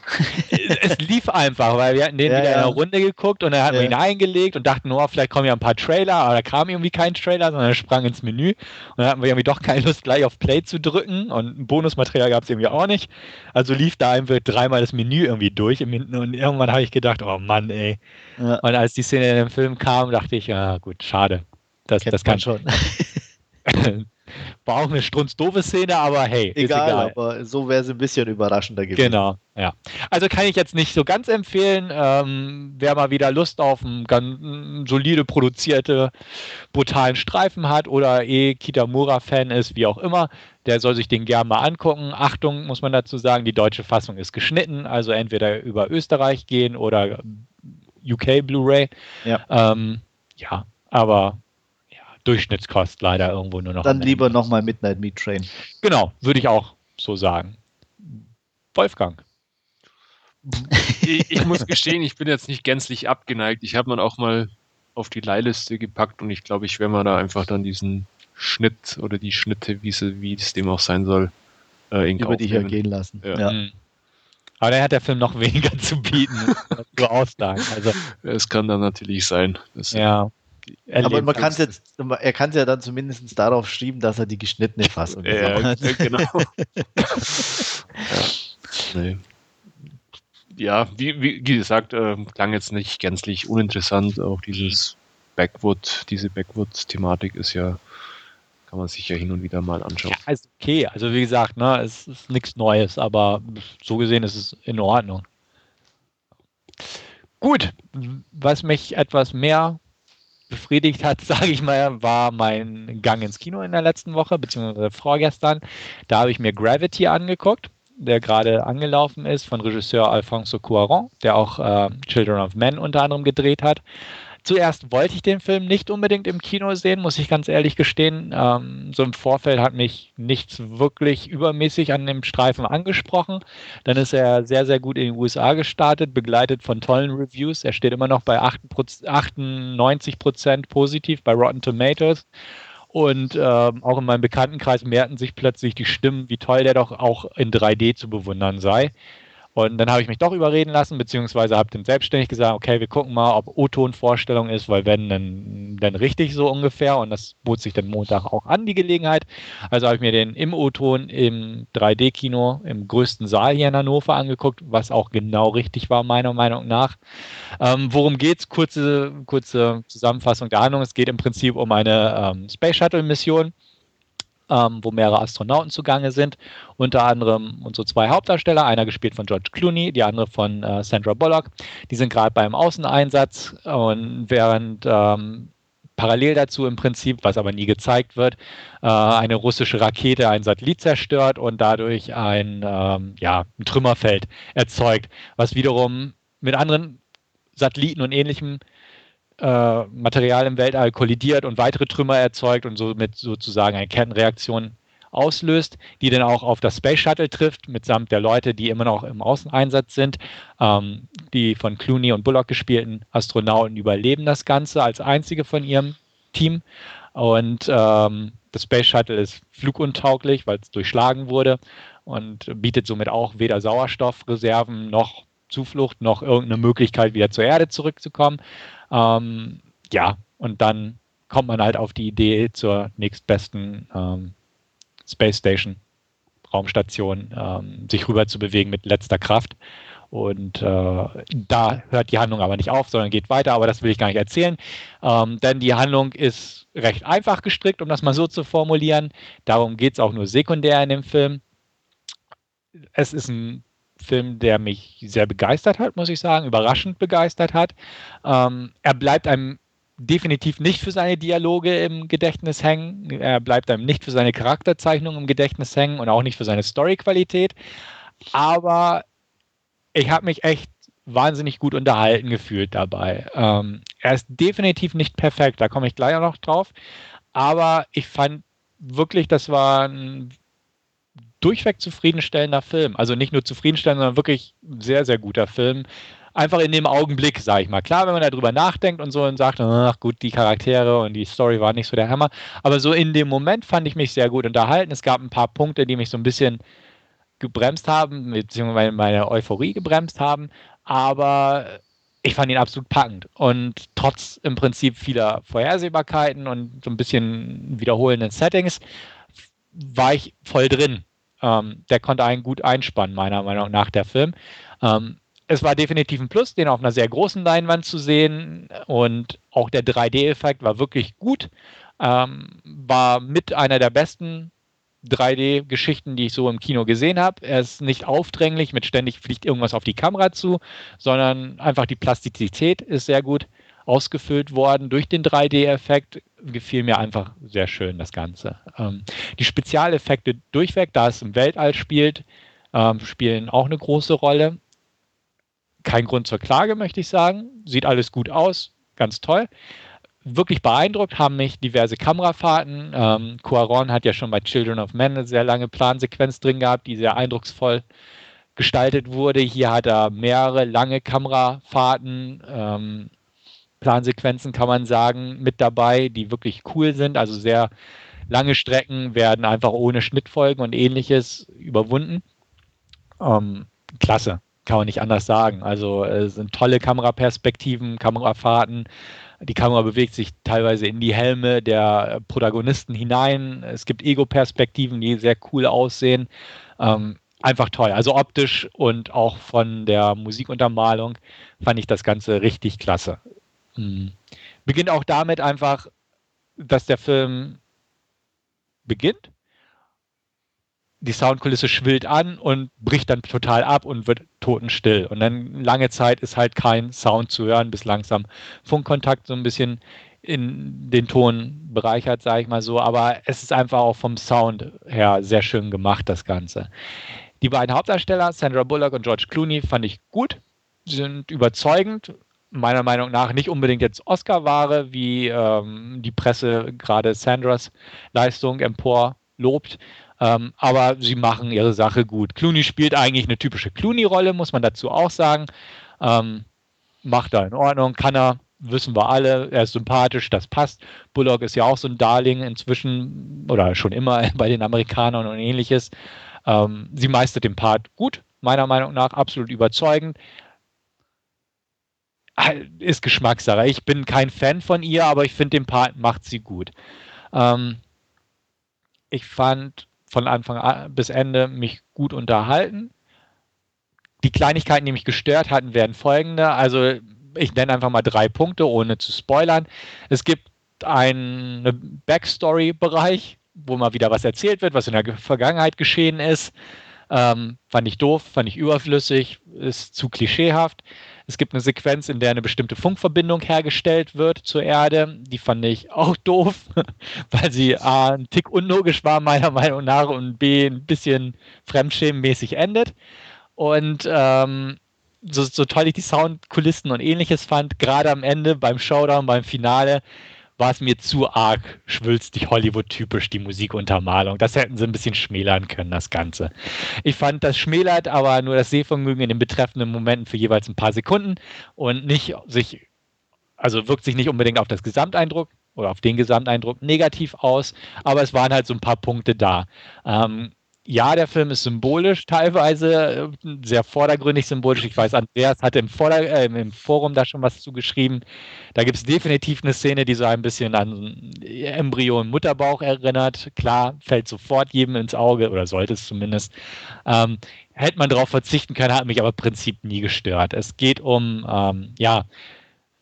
es lief einfach, weil wir hatten den ja, wieder ja. in einer Runde geguckt und dann hatten ja. wir ihn eingelegt und dachten, oh, vielleicht kommen ja ein paar Trailer, aber da kam irgendwie kein Trailer, sondern er sprang ins Menü und dann hatten wir irgendwie doch keine Lust, gleich auf Play zu drücken und Bonusmaterial gab es irgendwie auch nicht. Also lief da einfach dreimal das Menü irgendwie durch und irgendwann habe ich gedacht, oh Mann, ey. Und als die Szene in dem Film kam, dachte ich, ja gut, schade. Das, das kann schon. War auch eine strunzdoofe Szene, aber hey, egal, egal. aber so wäre es ein bisschen überraschender gewesen. Genau, ja. Also kann ich jetzt nicht so ganz empfehlen. Ähm, wer mal wieder Lust auf einen ganz solide produzierte, brutalen Streifen hat oder eh Kitamura-Fan ist, wie auch immer, der soll sich den gerne mal angucken. Achtung, muss man dazu sagen, die deutsche Fassung ist geschnitten, also entweder über Österreich gehen oder UK Blu-ray. Ja. Ähm, ja, aber Durchschnittskost leider irgendwo nur noch. Dann lieber nochmal Midnight Meat Train. Genau, würde ich auch so sagen. Wolfgang. Ich, ich muss gestehen, ich bin jetzt nicht gänzlich abgeneigt. Ich habe man auch mal auf die Leihliste gepackt und ich glaube, ich werde mal da einfach dann diesen Schnitt oder die Schnitte, wie, sie, wie es dem auch sein soll, äh, in über dich ergehen lassen. Ja. ja. Mhm. Aber da hat der Film noch weniger zu bieten, Aussagen. Also, es kann dann natürlich sein. ja. Aber man kann jetzt, er kann es ja dann zumindest darauf schreiben, dass er die geschnittene Fassung ja, genau. ja. Nee. ja, wie, wie gesagt, äh, klang jetzt nicht gänzlich uninteressant. Auch dieses Backwood, diese Backwood-Thematik ist ja, kann man sich ja hin und wieder mal anschauen. Ja, ist okay. Also wie gesagt, ne, es ist nichts Neues, aber so gesehen ist es in Ordnung. Gut, was mich etwas mehr befriedigt hat, sage ich mal, war mein Gang ins Kino in der letzten Woche, beziehungsweise vorgestern. Da habe ich mir Gravity angeguckt, der gerade angelaufen ist, von Regisseur Alfonso Cuaron, der auch äh, Children of Men unter anderem gedreht hat. Zuerst wollte ich den Film nicht unbedingt im Kino sehen, muss ich ganz ehrlich gestehen. Ähm, so im Vorfeld hat mich nichts wirklich übermäßig an dem Streifen angesprochen. Dann ist er sehr, sehr gut in den USA gestartet, begleitet von tollen Reviews. Er steht immer noch bei 98 Prozent positiv bei Rotten Tomatoes. Und ähm, auch in meinem Bekanntenkreis mehrten sich plötzlich die Stimmen, wie toll der doch auch in 3D zu bewundern sei. Und dann habe ich mich doch überreden lassen, beziehungsweise habe dann selbstständig gesagt, okay, wir gucken mal, ob O-Ton-Vorstellung ist, weil wenn, dann, dann richtig so ungefähr. Und das bot sich dann Montag auch an, die Gelegenheit. Also habe ich mir den im O-Ton im 3D-Kino im größten Saal hier in Hannover angeguckt, was auch genau richtig war, meiner Meinung nach. Ähm, worum geht's? Kurze, kurze Zusammenfassung der Handlung. Es geht im Prinzip um eine ähm, Space Shuttle-Mission ähm, wo mehrere Astronauten zugange sind. Unter anderem unsere zwei Hauptdarsteller, einer gespielt von George Clooney, die andere von äh, Sandra Bullock. Die sind gerade beim Außeneinsatz und während ähm, parallel dazu im Prinzip, was aber nie gezeigt wird, äh, eine russische Rakete ein Satellit zerstört und dadurch ein, ähm, ja, ein Trümmerfeld erzeugt, was wiederum mit anderen Satelliten und ähnlichem äh, Material im Weltall kollidiert und weitere Trümmer erzeugt und somit sozusagen eine Kettenreaktion auslöst, die dann auch auf das Space Shuttle trifft, mitsamt der Leute, die immer noch im Außeneinsatz sind. Ähm, die von Clooney und Bullock gespielten Astronauten überleben das Ganze als einzige von ihrem Team. Und ähm, das Space Shuttle ist fluguntauglich, weil es durchschlagen wurde und bietet somit auch weder Sauerstoffreserven noch Zuflucht noch irgendeine Möglichkeit, wieder zur Erde zurückzukommen. Ähm, ja, und dann kommt man halt auf die Idee zur nächstbesten ähm, Space Station, Raumstation, ähm, sich rüber zu bewegen mit letzter Kraft. Und äh, da hört die Handlung aber nicht auf, sondern geht weiter, aber das will ich gar nicht erzählen. Ähm, denn die Handlung ist recht einfach gestrickt, um das mal so zu formulieren. Darum geht es auch nur sekundär in dem Film. Es ist ein Film, der mich sehr begeistert hat, muss ich sagen, überraschend begeistert hat. Ähm, er bleibt einem definitiv nicht für seine Dialoge im Gedächtnis hängen. Er bleibt einem nicht für seine Charakterzeichnung im Gedächtnis hängen und auch nicht für seine Storyqualität. Aber ich habe mich echt wahnsinnig gut unterhalten gefühlt dabei. Ähm, er ist definitiv nicht perfekt, da komme ich gleich noch drauf. Aber ich fand wirklich, das war ein durchweg zufriedenstellender Film. Also nicht nur zufriedenstellend, sondern wirklich sehr, sehr guter Film. Einfach in dem Augenblick, sage ich mal. Klar, wenn man darüber nachdenkt und so und sagt, ach gut, die Charaktere und die Story war nicht so der Hammer. Aber so in dem Moment fand ich mich sehr gut unterhalten. Es gab ein paar Punkte, die mich so ein bisschen gebremst haben, beziehungsweise meine Euphorie gebremst haben. Aber ich fand ihn absolut packend. Und trotz im Prinzip vieler Vorhersehbarkeiten und so ein bisschen wiederholenden Settings war ich voll drin. Ähm, der konnte einen gut einspannen, meiner Meinung nach, der Film. Ähm, es war definitiv ein Plus, den auf einer sehr großen Leinwand zu sehen. Und auch der 3D-Effekt war wirklich gut. Ähm, war mit einer der besten 3D-Geschichten, die ich so im Kino gesehen habe. Er ist nicht aufdränglich, mit ständig fliegt irgendwas auf die Kamera zu, sondern einfach die Plastizität ist sehr gut ausgefüllt worden durch den 3D-Effekt. Gefiel mir einfach sehr schön das Ganze. Ähm, die Spezialeffekte durchweg, da es im Weltall spielt, ähm, spielen auch eine große Rolle. Kein Grund zur Klage, möchte ich sagen. Sieht alles gut aus, ganz toll wirklich beeindruckt haben mich diverse Kamerafahrten. Ähm, Cuaron hat ja schon bei Children of Men eine sehr lange Plansequenz drin gehabt, die sehr eindrucksvoll gestaltet wurde. Hier hat er mehrere lange Kamerafahrten, ähm, Plansequenzen kann man sagen, mit dabei, die wirklich cool sind. Also sehr lange Strecken werden einfach ohne Schnittfolgen und ähnliches überwunden. Ähm, klasse, kann man nicht anders sagen. Also es sind tolle Kameraperspektiven, Kamerafahrten. Die Kamera bewegt sich teilweise in die Helme der Protagonisten hinein. Es gibt Ego-Perspektiven, die sehr cool aussehen. Ähm, einfach toll. Also optisch und auch von der Musikuntermalung fand ich das Ganze richtig klasse. Mhm. Beginnt auch damit einfach, dass der Film beginnt die Soundkulisse schwillt an und bricht dann total ab und wird totenstill. Und dann lange Zeit ist halt kein Sound zu hören, bis langsam Funkkontakt so ein bisschen in den Ton bereichert, sage ich mal so. Aber es ist einfach auch vom Sound her sehr schön gemacht, das Ganze. Die beiden Hauptdarsteller, Sandra Bullock und George Clooney, fand ich gut. Sie sind überzeugend. Meiner Meinung nach nicht unbedingt jetzt Oscar-Ware, wie ähm, die Presse gerade Sandras Leistung empor lobt. Ähm, aber sie machen ihre Sache gut. Clooney spielt eigentlich eine typische Clooney-Rolle, muss man dazu auch sagen. Ähm, macht er in Ordnung, kann er, wissen wir alle, er ist sympathisch, das passt. Bullock ist ja auch so ein Darling inzwischen oder schon immer bei den Amerikanern und ähnliches. Ähm, sie meistert den Part gut, meiner Meinung nach, absolut überzeugend. Ist Geschmackssache. Ich bin kein Fan von ihr, aber ich finde den Part macht sie gut. Ähm, ich fand von Anfang bis Ende mich gut unterhalten. Die Kleinigkeiten, die mich gestört hatten, wären folgende. Also ich nenne einfach mal drei Punkte, ohne zu spoilern. Es gibt einen Backstory-Bereich, wo mal wieder was erzählt wird, was in der Vergangenheit geschehen ist. Ähm, fand ich doof, fand ich überflüssig, ist zu klischeehaft. Es gibt eine Sequenz, in der eine bestimmte Funkverbindung hergestellt wird zur Erde. Die fand ich auch doof, weil sie A, ein Tick unlogisch war, meiner Meinung nach, und B, ein bisschen fremdschämenmäßig endet. Und ähm, so, so toll ich die Soundkulissen und ähnliches fand, gerade am Ende beim Showdown, beim Finale, war es mir zu arg schwülstig Hollywood-typisch, die Musikuntermalung. Das hätten sie ein bisschen schmälern können, das Ganze. Ich fand, das schmälert aber nur das Sehvermögen in den betreffenden Momenten für jeweils ein paar Sekunden und nicht sich, also wirkt sich nicht unbedingt auf das Gesamteindruck oder auf den Gesamteindruck negativ aus, aber es waren halt so ein paar Punkte da. Ähm, ja, der Film ist symbolisch teilweise, äh, sehr vordergründig symbolisch. Ich weiß, Andreas hatte im, Vorder äh, im Forum da schon was zugeschrieben. Da gibt es definitiv eine Szene, die so ein bisschen an Embryo im Mutterbauch erinnert. Klar, fällt sofort jedem ins Auge, oder sollte es zumindest. Ähm, hätte man darauf verzichten können, hat mich aber im Prinzip nie gestört. Es geht um, ähm, ja,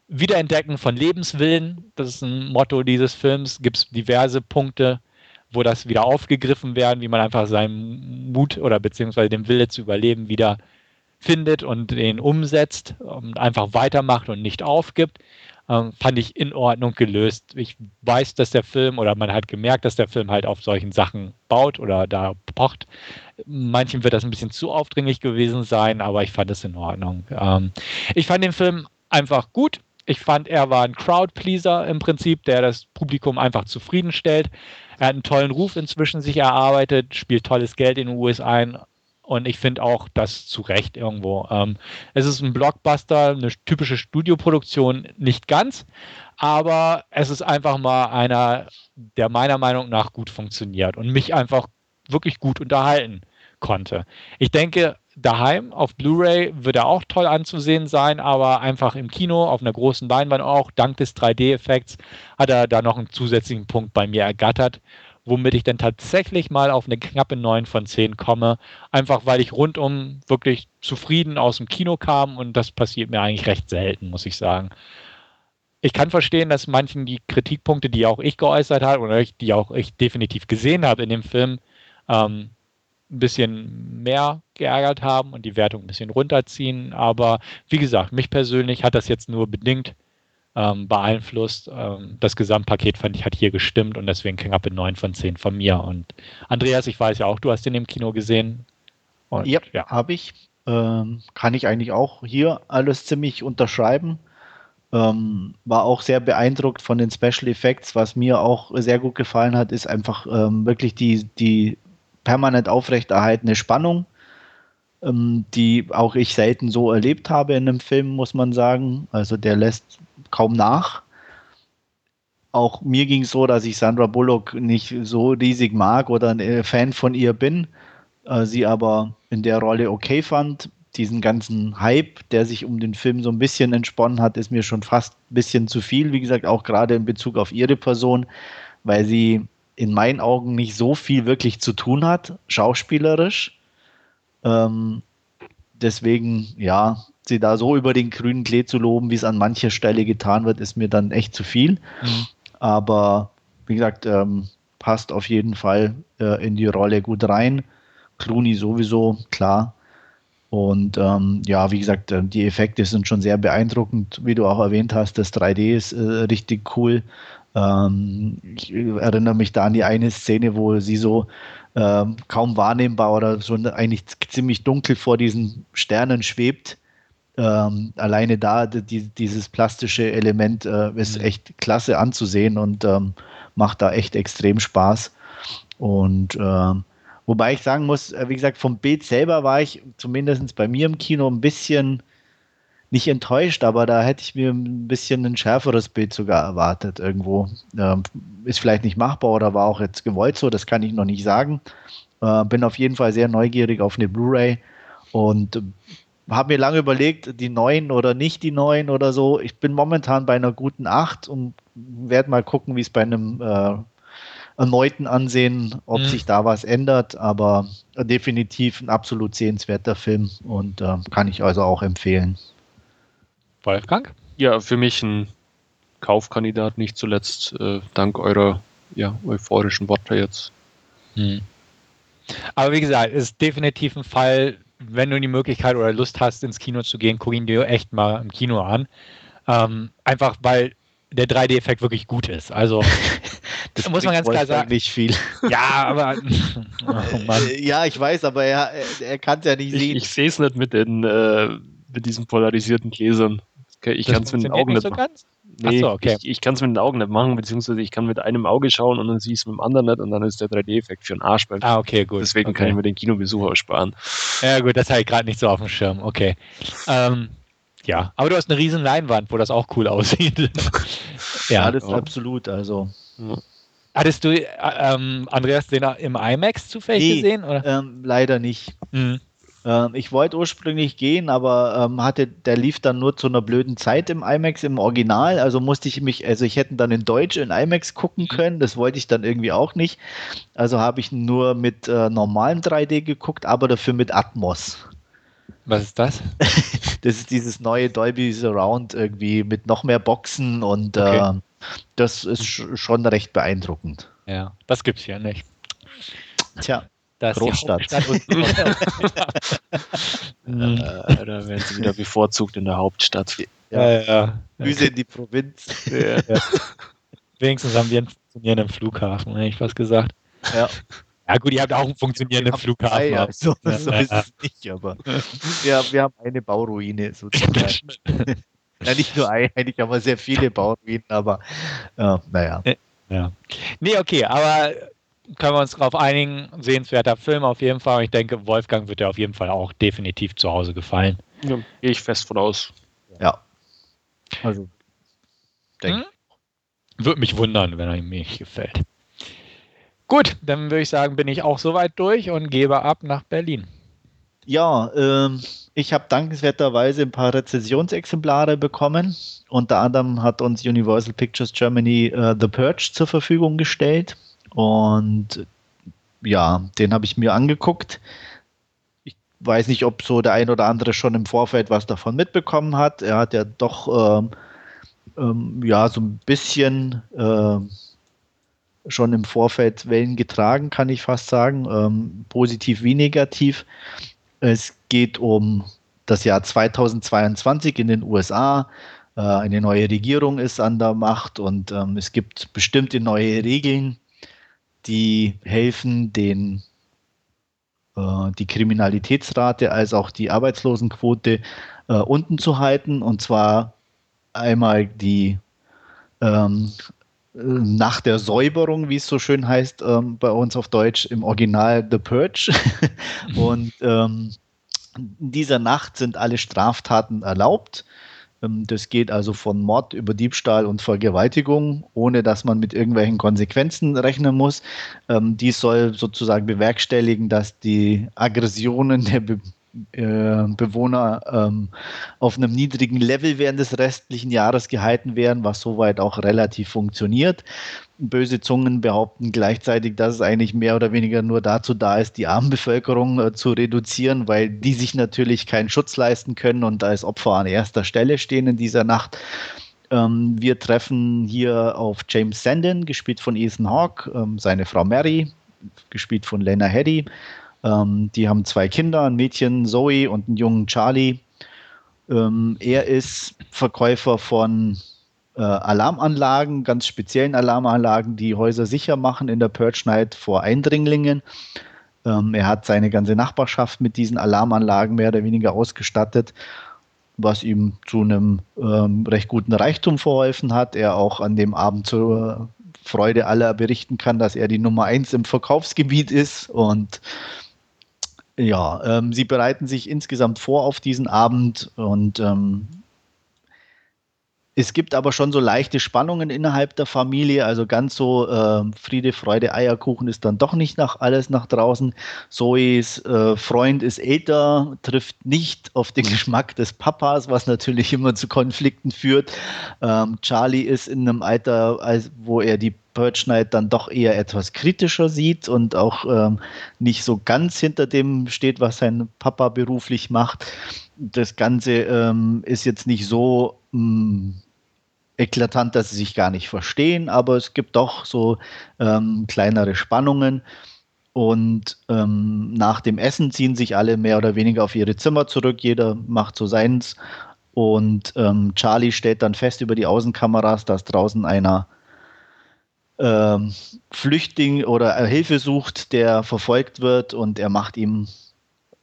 Wiederentdecken von Lebenswillen. Das ist ein Motto dieses Films. Gibt es diverse Punkte, wo das wieder aufgegriffen werden, wie man einfach seinen Mut oder beziehungsweise den Wille zu überleben wieder findet und den umsetzt und einfach weitermacht und nicht aufgibt, ähm, fand ich in Ordnung gelöst. Ich weiß, dass der Film oder man hat gemerkt, dass der Film halt auf solchen Sachen baut oder da pocht. Manchen wird das ein bisschen zu aufdringlich gewesen sein, aber ich fand es in Ordnung. Ähm, ich fand den Film einfach gut Ich fand, er war ein Crowdpleaser im Prinzip, der das Publikum einfach zufriedenstellt. Er hat einen tollen Ruf inzwischen sich erarbeitet, spielt tolles Geld in den USA ein und ich finde auch das zu Recht irgendwo. Ähm, es ist ein Blockbuster, eine typische Studioproduktion, nicht ganz, aber es ist einfach mal einer, der meiner Meinung nach gut funktioniert und mich einfach wirklich gut unterhalten konnte. Ich denke, daheim. Auf Blu-ray wird er auch toll anzusehen sein, aber einfach im Kino auf einer großen Leinwand auch, dank des 3D-Effekts, hat er da noch einen zusätzlichen Punkt bei mir ergattert, womit ich dann tatsächlich mal auf eine knappe 9 von 10 komme, einfach weil ich rundum wirklich zufrieden aus dem Kino kam und das passiert mir eigentlich recht selten, muss ich sagen. Ich kann verstehen, dass manchen die Kritikpunkte, die auch ich geäußert habe oder die auch ich definitiv gesehen habe in dem Film, ähm, ein bisschen mehr geärgert haben und die Wertung ein bisschen runterziehen. Aber wie gesagt, mich persönlich hat das jetzt nur bedingt ähm, beeinflusst. Ähm, das Gesamtpaket fand ich hat hier gestimmt und deswegen knappe 9 von 10 von mir. Und Andreas, ich weiß ja auch, du hast den im Kino gesehen. Und, ja, ja. habe ich. Ähm, kann ich eigentlich auch hier alles ziemlich unterschreiben. Ähm, war auch sehr beeindruckt von den Special Effects. Was mir auch sehr gut gefallen hat, ist einfach ähm, wirklich die, die permanent aufrechterhaltene Spannung, ähm, die auch ich selten so erlebt habe in einem Film, muss man sagen. Also der lässt kaum nach. Auch mir ging es so, dass ich Sandra Bullock nicht so riesig mag oder ein äh, Fan von ihr bin, äh, sie aber in der Rolle okay fand. Diesen ganzen Hype, der sich um den Film so ein bisschen entsponnen hat, ist mir schon fast ein bisschen zu viel. Wie gesagt, auch gerade in Bezug auf ihre Person, weil sie in meinen Augen nicht so viel wirklich zu tun hat, schauspielerisch. Ähm, deswegen, ja, sie da so über den grünen Klee zu loben, wie es an mancher Stelle getan wird, ist mir dann echt zu viel. Mhm. Aber wie gesagt, ähm, passt auf jeden Fall äh, in die Rolle gut rein. Clooney sowieso, klar. Und ähm, ja, wie gesagt, äh, die Effekte sind schon sehr beeindruckend, wie du auch erwähnt hast. Das 3D ist äh, richtig cool. Ähm, ich erinnere mich da an die eine Szene, wo sie so ähm, kaum wahrnehmbar oder so eigentlich ziemlich dunkel vor diesen Sternen schwebt. Ähm, alleine da die, dieses plastische Element äh, ist mhm. echt klasse anzusehen und ähm, macht da echt extrem Spaß. Und äh, wobei ich sagen muss, äh, wie gesagt, vom Bild selber war ich zumindest bei mir im Kino ein bisschen nicht enttäuscht, aber da hätte ich mir ein bisschen ein schärferes Bild sogar erwartet irgendwo. Ähm, ist vielleicht nicht machbar oder war auch jetzt gewollt so, das kann ich noch nicht sagen. Äh, bin auf jeden Fall sehr neugierig auf eine Blu-ray und äh, habe mir lange überlegt, die neuen oder nicht die neuen oder so. Ich bin momentan bei einer guten 8 und werde mal gucken, wie es bei einem äh, erneuten Ansehen, ob mhm. sich da was ändert, aber definitiv ein absolut sehenswerter Film und äh, kann ich also auch empfehlen. Wolfgang? Ja, für mich ein Kaufkandidat, nicht zuletzt äh, dank eurer ja, euphorischen Worte jetzt. Hm. Aber wie gesagt, ist definitiv ein Fall, wenn du die Möglichkeit oder Lust hast, ins Kino zu gehen, guck ihn dir echt mal im Kino an. Ähm, einfach weil der 3D-Effekt wirklich gut ist. Also das muss man ganz klar sagen. Nicht viel. Ja, aber oh ja, ich weiß, aber er, er kann es ja nicht ich, sehen. Ich sehe es nicht mit den äh, mit diesen polarisierten Gläsern. Ich kann es mit den Augen nicht, so machen. Nee, so, okay. ich, ich kann es mit den Augen nicht machen, beziehungsweise ich kann mit einem Auge schauen und dann siehst du mit dem anderen nicht und dann ist der 3D-Effekt für den Arsch. Ah, okay, gut. Deswegen okay. kann ich mir den Kinobesuch aussparen. Ja, gut, das habe ich gerade nicht so auf dem Schirm. Okay. Ähm, ja, aber du hast eine riesen Leinwand, wo das auch cool aussieht. ja, das ist ja. absolut. Also. Ja. Hattest du, äh, ähm, Andreas, den im IMAX zufällig nee, gesehen? Oder? Ähm, leider nicht. Mhm. Ähm, ich wollte ursprünglich gehen, aber ähm, hatte, der lief dann nur zu einer blöden Zeit im IMAX im Original. Also musste ich mich, also ich hätte dann in Deutsch in IMAX gucken mhm. können. Das wollte ich dann irgendwie auch nicht. Also habe ich nur mit äh, normalem 3D geguckt, aber dafür mit Atmos. Was ist das? das ist dieses neue Dolby Surround irgendwie mit noch mehr Boxen und okay. äh, das ist schon recht beeindruckend. Ja, das gibt's hier nicht. Tja. Das Großstadt. äh, da werden sie wieder bevorzugt in der Hauptstadt. Ja, ja. ja. Grüße in die Provinz. Ja. Ja. Wenigstens haben wir einen funktionierenden Flughafen, hätte ich fast gesagt. Ja. Ja gut, ihr habt auch einen funktionierenden Flughafen. Drei, ja, so, so ist es nicht, aber wir, wir haben eine Bauruine sozusagen. Ja, nicht nur eigentlich, aber sehr viele Bauruinen, aber äh, naja. Ja. Nee, okay, aber können wir uns darauf einigen, sehenswerter Film auf jeden Fall. Ich denke, Wolfgang wird ja auf jeden Fall auch definitiv zu Hause gefallen. Ja, gehe ich fest von aus. Ja. Also, denke hm? Würde mich wundern, wenn er ihm nicht gefällt. Gut, dann würde ich sagen, bin ich auch soweit durch und gebe ab nach Berlin. Ja, ähm, ich habe dankenswerterweise ein paar Rezessionsexemplare bekommen. Unter anderem hat uns Universal Pictures Germany äh, The Purge zur Verfügung gestellt. Und ja, den habe ich mir angeguckt. Ich weiß nicht, ob so der ein oder andere schon im Vorfeld was davon mitbekommen hat. Er hat ja doch ähm, ähm, ja so ein bisschen äh, schon im Vorfeld Wellen getragen, kann ich fast sagen, ähm, positiv wie negativ. Es geht um das Jahr 2022 in den USA. Äh, eine neue Regierung ist an der Macht und ähm, es gibt bestimmte neue Regeln, die helfen, den, äh, die Kriminalitätsrate als auch die Arbeitslosenquote äh, unten zu halten. Und zwar einmal die ähm, nach der Säuberung, wie es so schön heißt, ähm, bei uns auf Deutsch im Original The Purge. und ähm, in dieser Nacht sind alle Straftaten erlaubt. Ähm, das geht also von Mord über Diebstahl und Vergewaltigung, ohne dass man mit irgendwelchen Konsequenzen rechnen muss. Ähm, dies soll sozusagen bewerkstelligen, dass die Aggressionen der äh, Bewohner ähm, auf einem niedrigen Level während des restlichen Jahres gehalten werden, was soweit auch relativ funktioniert. Böse Zungen behaupten gleichzeitig, dass es eigentlich mehr oder weniger nur dazu da ist, die Armenbevölkerung äh, zu reduzieren, weil die sich natürlich keinen Schutz leisten können und als Opfer an erster Stelle stehen in dieser Nacht. Ähm, wir treffen hier auf James Sandin, gespielt von Ethan Hawke, ähm, seine Frau Mary, gespielt von Lena Headey ähm, die haben zwei Kinder, ein Mädchen Zoe und einen jungen Charlie. Ähm, er ist Verkäufer von äh, Alarmanlagen, ganz speziellen Alarmanlagen, die Häuser sicher machen in der Purge Night vor Eindringlingen. Ähm, er hat seine ganze Nachbarschaft mit diesen Alarmanlagen mehr oder weniger ausgestattet, was ihm zu einem ähm, recht guten Reichtum verholfen hat. Er auch an dem Abend zur Freude aller berichten kann, dass er die Nummer eins im Verkaufsgebiet ist und ja, ähm, sie bereiten sich insgesamt vor auf diesen Abend und ähm, es gibt aber schon so leichte Spannungen innerhalb der Familie, also ganz so äh, Friede, Freude, Eierkuchen ist dann doch nicht nach alles nach draußen. Zoes äh, Freund ist älter, trifft nicht auf den Geschmack des Papas, was natürlich immer zu Konflikten führt. Ähm, Charlie ist in einem Alter, als, wo er die Purge Night dann doch eher etwas kritischer sieht und auch ähm, nicht so ganz hinter dem steht, was sein Papa beruflich macht. Das Ganze ähm, ist jetzt nicht so mh, mm, eklatant, dass sie sich gar nicht verstehen, aber es gibt doch so ähm, kleinere Spannungen. Und ähm, nach dem Essen ziehen sich alle mehr oder weniger auf ihre Zimmer zurück. Jeder macht so seins. Und ähm, Charlie stellt dann fest über die Außenkameras, dass draußen einer ähm, Flüchtling oder Hilfe sucht, der verfolgt wird. Und er macht ihm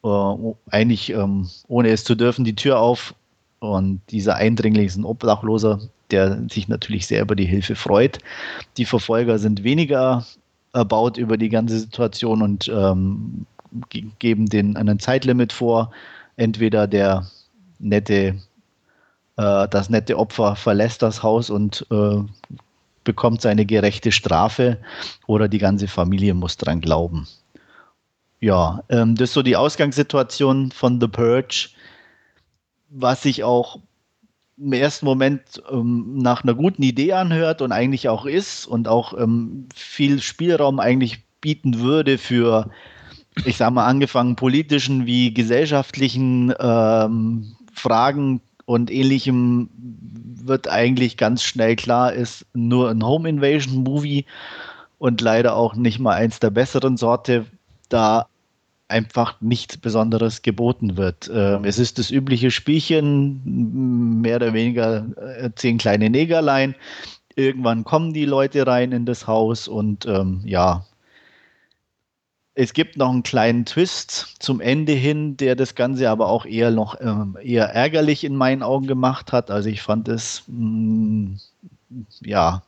äh, eigentlich, ähm, ohne es zu dürfen, die Tür auf. Und dieser Eindringling ist ein Obdachloser, der sich natürlich sehr über die Hilfe freut. Die Verfolger sind weniger erbaut über die ganze Situation und ähm, geben den einen Zeitlimit vor. Entweder der nette, äh, das nette Opfer verlässt das Haus und äh, bekommt seine gerechte Strafe oder die ganze Familie muss dran glauben. Ja, ähm, das ist so die Ausgangssituation von The Purge, was sich auch im ersten Moment ähm, nach einer guten Idee anhört und eigentlich auch ist und auch ähm, viel Spielraum eigentlich bieten würde für, ich sage mal, angefangen politischen wie gesellschaftlichen ähm, Fragen und ähnlichem wird eigentlich ganz schnell klar, ist nur ein Home Invasion Movie und leider auch nicht mal eins der besseren Sorte, da einfach nichts Besonderes geboten wird. Ähm, es ist das übliche Spielchen, mehr oder weniger äh, zehn kleine Negerlein. Irgendwann kommen die Leute rein in das Haus und ähm, ja, Es gibt noch einen kleinen Twist zum Ende hin, der das Ganze aber auch eher noch ähm, eher ärgerlich in meinen Augen gemacht hat. Also ich fand es mh, mm, ja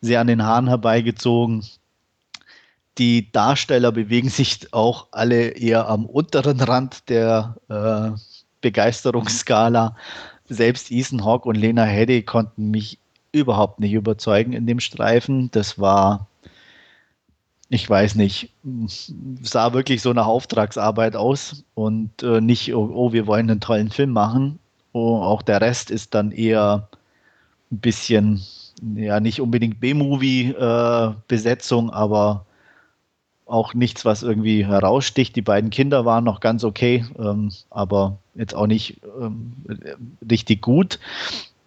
sehr an den Haaren herbeigezogen. Die Darsteller bewegen sich auch alle eher am unteren Rand der äh, Begeisterungsskala. Selbst Ethan Hawke und Lena Headey konnten mich überhaupt nicht überzeugen in dem Streifen. Das war ich weiß nicht, sah wirklich so nach Auftragsarbeit aus und äh, nicht, oh, oh, wir wollen einen tollen Film machen. Oh, auch der Rest ist dann eher ein bisschen, ja, nicht unbedingt B-Movie-Besetzung, äh, aber auch nichts, was irgendwie heraussticht. Die beiden Kinder waren noch ganz okay, ähm, aber jetzt auch nicht ähm, richtig gut.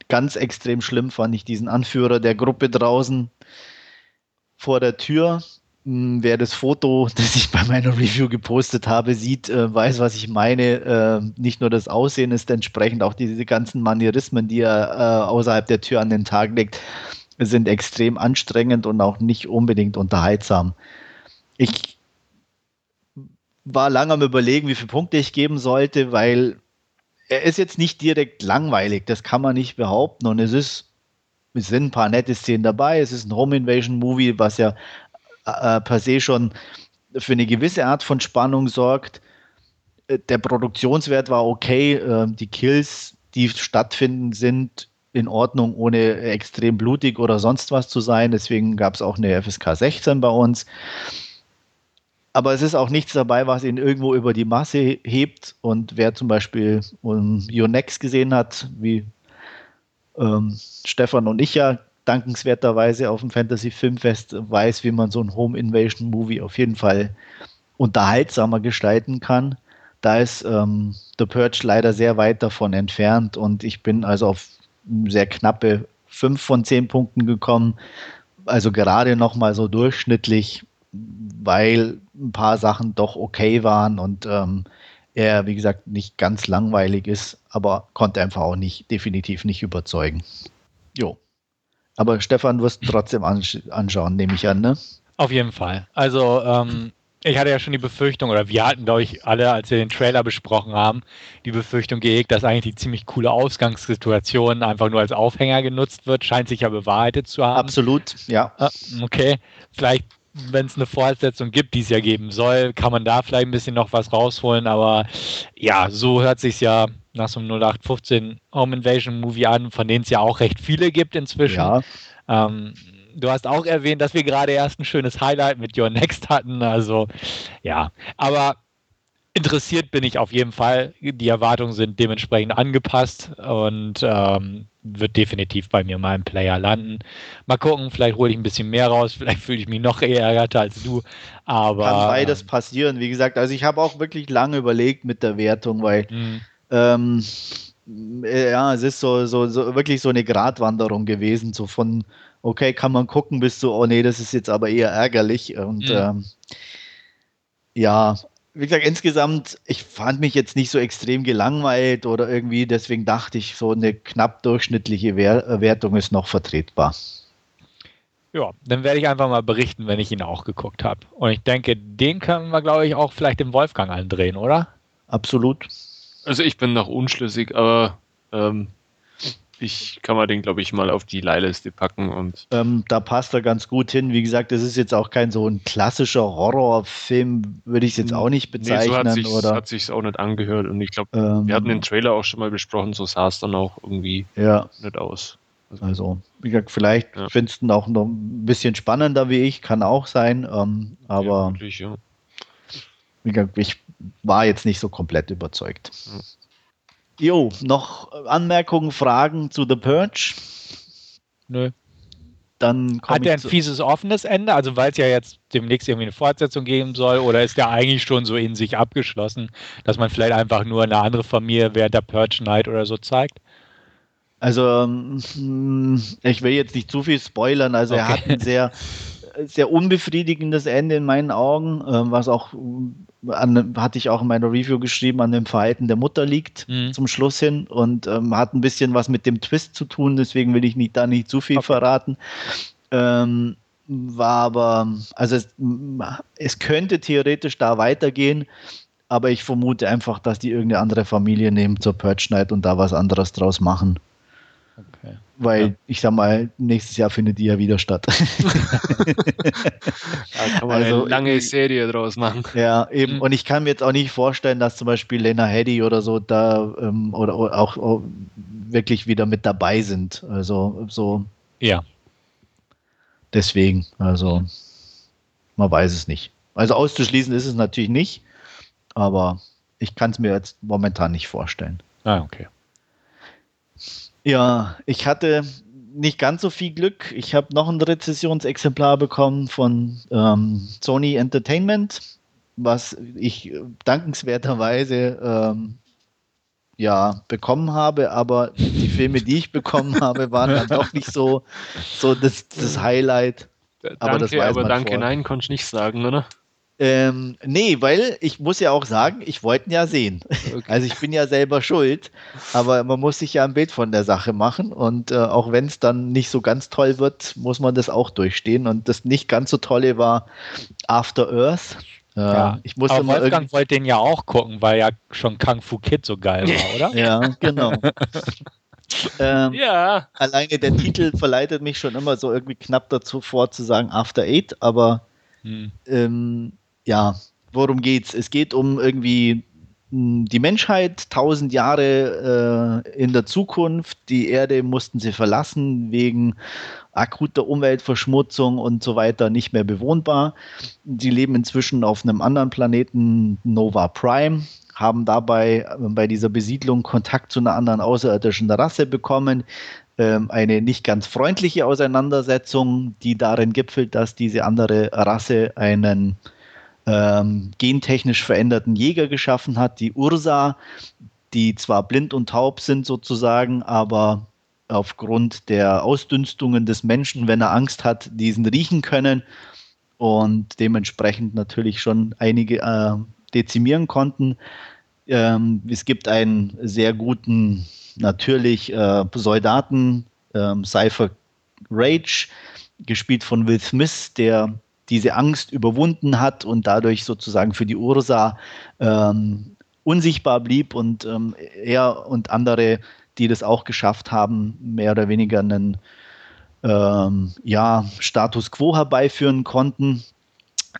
Ganz extrem schlimm fand ich diesen Anführer der Gruppe draußen vor der Tür, hm, wer das Foto, das ich bei meiner Review gepostet habe, sieht, äh, weiß, was ich meine. Äh, nicht nur das Aussehen ist entsprechend, auch diese ganzen Manierismen, die er äh, außerhalb der Tür an den Tag legt, sind extrem anstrengend und auch nicht unbedingt unterhaltsam. Ich war lange am Überlegen, wie viele Punkte ich geben sollte, weil er ist jetzt nicht direkt langweilig, das kann man nicht behaupten. Und es ist es sind ein paar nette Szenen dabei. Es ist ein Home Invasion Movie, was ja äh, per se schon für eine gewisse Art von Spannung sorgt. Äh, der Produktionswert war okay, äh, die Kills, die stattfinden, sind in Ordnung, ohne extrem blutig oder sonst was zu sein. Deswegen gab es auch eine FSK 16 bei uns. Aber es ist auch nichts dabei, was ihn irgendwo über die Masse hebt. Und wer zum Beispiel um, Yonex gesehen hat, wie ähm, Stefan und ich ja, dankenswerterweise auf dem Fantasy Filmfest weiß, wie man so ein Home Invasion Movie auf jeden Fall unterhaltsamer gestalten kann. Da ist ähm, The Purge leider sehr weit davon entfernt und ich bin also auf sehr knappe 5 von 10 Punkten gekommen. Also gerade noch mal so durchschnittlich, weil ein paar Sachen doch okay waren und ähm, er, wie gesagt, nicht ganz langweilig ist, aber konnte einfach auch nicht, definitiv nicht überzeugen. Jo. Aber Stefan wirst du trotzdem ansch anschauen, nehme ich an, ne? Auf jeden Fall. Also, ähm, ich hatte ja schon die Befürchtung, oder wir hatten, glaube ich, alle, als wir den Trailer besprochen haben, die Befürchtung gehegt, dass eigentlich die ziemlich coole Ausgangssituation einfach nur als Aufhänger genutzt wird. Scheint sich ja bewahrheitet zu haben. Absolut, ja. Ah, okay. Vielleicht wenn es eine Fortsetzung gibt, die es ja geben soll, kann man da vielleicht ein bisschen noch was rausholen. Aber ja, so hört sich ja nach so einem 0815 Home Invasion Movie an, von denen es ja auch recht viele gibt inzwischen. Ja. Ähm, du hast auch erwähnt, dass wir gerade erst ein schönes Highlight mit Your Next hatten. Also ja, aber interessiert bin ich auf jeden Fall. Die Erwartungen sind dementsprechend angepasst und ähm, wird definitiv bei mir mal im Player landen. Mal gucken, vielleicht hole ich ein bisschen mehr raus, vielleicht fühle ich mich noch eher ärgerter als du. Aber kann beides passieren. Wie gesagt, also ich habe auch wirklich lange überlegt mit der Wertung, weil mhm. ähm, ja, es ist so, so, so wirklich so eine Gratwanderung gewesen, so von okay, kann man gucken, bis zu, oh nee, das ist jetzt aber eher ärgerlich. Und mhm. ähm, ja, wie gesagt, insgesamt, ich fand mich jetzt nicht so extrem gelangweilt oder irgendwie, deswegen dachte ich, so eine knapp durchschnittliche äh, Wertung ist noch vertretbar. Ja, dann werde ich einfach mal berichten, wenn ich ihn auch geguckt habe. Und ich denke, den können wir, glaube ich, auch vielleicht dem Wolfgang andrehen, oder? Absolut. Also ich bin noch unschlüssig, aber ähm, ich kann mal den, glaube ich, mal auf die Leihliste packen und. Ähm, da passt er ganz gut hin. Wie gesagt, das ist jetzt auch kein so ein klassischer Horrorfilm, würde ich es jetzt auch nicht bezeichnen. Nee, so hat sich auch nicht angehört und ich glaube, ähm, wir hatten den Trailer auch schon mal besprochen, so sah es dann auch irgendwie ja. nicht aus. Also, also wie gesagt, vielleicht ja. findest du ihn auch noch ein bisschen spannender wie ich, kann auch sein, ähm, aber. Ja, wirklich, ja. Wie gesagt, ich war jetzt nicht so komplett überzeugt. Ja. Jo, noch Anmerkungen, Fragen zu The Purge? Nö. Dann Hat er ein fieses offenes Ende, also weil es ja jetzt demnächst irgendwie eine Fortsetzung geben soll, oder ist der eigentlich schon so in sich abgeschlossen, dass man vielleicht einfach nur eine andere Familie während der Purge Night oder so zeigt? Also, ähm, ich will jetzt nicht zu viel spoilern, also okay. er hat ein sehr, sehr unbefriedigendes Ende in meinen Augen, ähm, was auch an, hatte ich auch in meiner Review geschrieben, an dem Verhalten der Mutter liegt mhm. zum Schluss hin und ähm, hat ein bisschen was mit dem Twist zu tun, deswegen will ich nicht, da nicht zu viel okay. verraten. Ähm, war aber, also es, es könnte theoretisch da weitergehen, aber ich vermute einfach, dass die irgendeine andere Familie nehmen zur Purge Night und da was anderes draus machen. Okay. Weil ja. ich sag mal, nächstes Jahr findet die ja wieder statt. da kann man also, eine lange Serie draus machen. Ja, eben. Mhm. Und ich kann mir jetzt auch nicht vorstellen, dass zum Beispiel Lena Headey oder so da ähm, oder, oder auch, auch, wirklich wieder mit dabei sind. Also so. Ja. Deswegen, also man weiß es nicht. Also auszuschließen ist es natürlich nicht, aber ich kann es mir jetzt momentan nicht vorstellen. Ah, okay. Ja, ich hatte nicht ganz so viel Glück. Ich habe noch ein Rezessionsexemplar bekommen von ähm, Sony Entertainment, was ich dankenswerterweise ähm, ja, bekommen habe, aber die Filme, die ich bekommen habe, waren dann doch nicht so, so das, das Highlight. Aber danke, das weiß aber danke, vor. nein, konnte ich nicht sagen, oder? Ähm, nee, weil ich muss ja auch sagen, ich wollte ihn ja sehen. Okay. Also ich bin ja selber schuld, aber man muss sich ja ein Bild von der Sache machen und äh, auch wenn es dann nicht so ganz toll wird, muss man das auch durchstehen und das nicht ganz so tolle war After Earth. Äh, ja, ich musste aber Wolfgang wollte den ja auch gucken, weil ja schon Kung Fu Kid so geil war, oder? ja, genau. ähm, ja. Alleine der Titel verleitet mich schon immer so irgendwie knapp dazu vor zu sagen After Eight, aber hm. ähm, ja, worum geht's? Es geht um irgendwie hm, die Menschheit, tausend Jahre äh, in der Zukunft. Die Erde mussten sie verlassen wegen akuter Umweltverschmutzung und so weiter nicht mehr bewohnbar. Sie leben inzwischen auf einem anderen Planeten, Nova Prime, haben dabei äh, bei dieser Besiedlung Kontakt zu einer anderen außerirdischen Rasse bekommen. Ähm, eine nicht ganz freundliche Auseinandersetzung, die darin gipfelt, dass diese andere Rasse einen ähm, gentechnisch veränderten Jäger geschaffen hat, die Ursa, die zwar blind und taub sind sozusagen, aber aufgrund der Ausdünstungen des Menschen, wenn er Angst hat, diesen riechen können und dementsprechend natürlich schon einige äh, dezimieren konnten. Ähm, es gibt einen sehr guten, natürlich äh, Soldaten, ähm, Cypher Rage, gespielt von Will Smith, der diese Angst überwunden hat und dadurch sozusagen für die Ursa ähm, unsichtbar blieb und ähm, er und andere, die das auch geschafft haben, mehr oder weniger einen ähm, ja, Status quo herbeiführen konnten.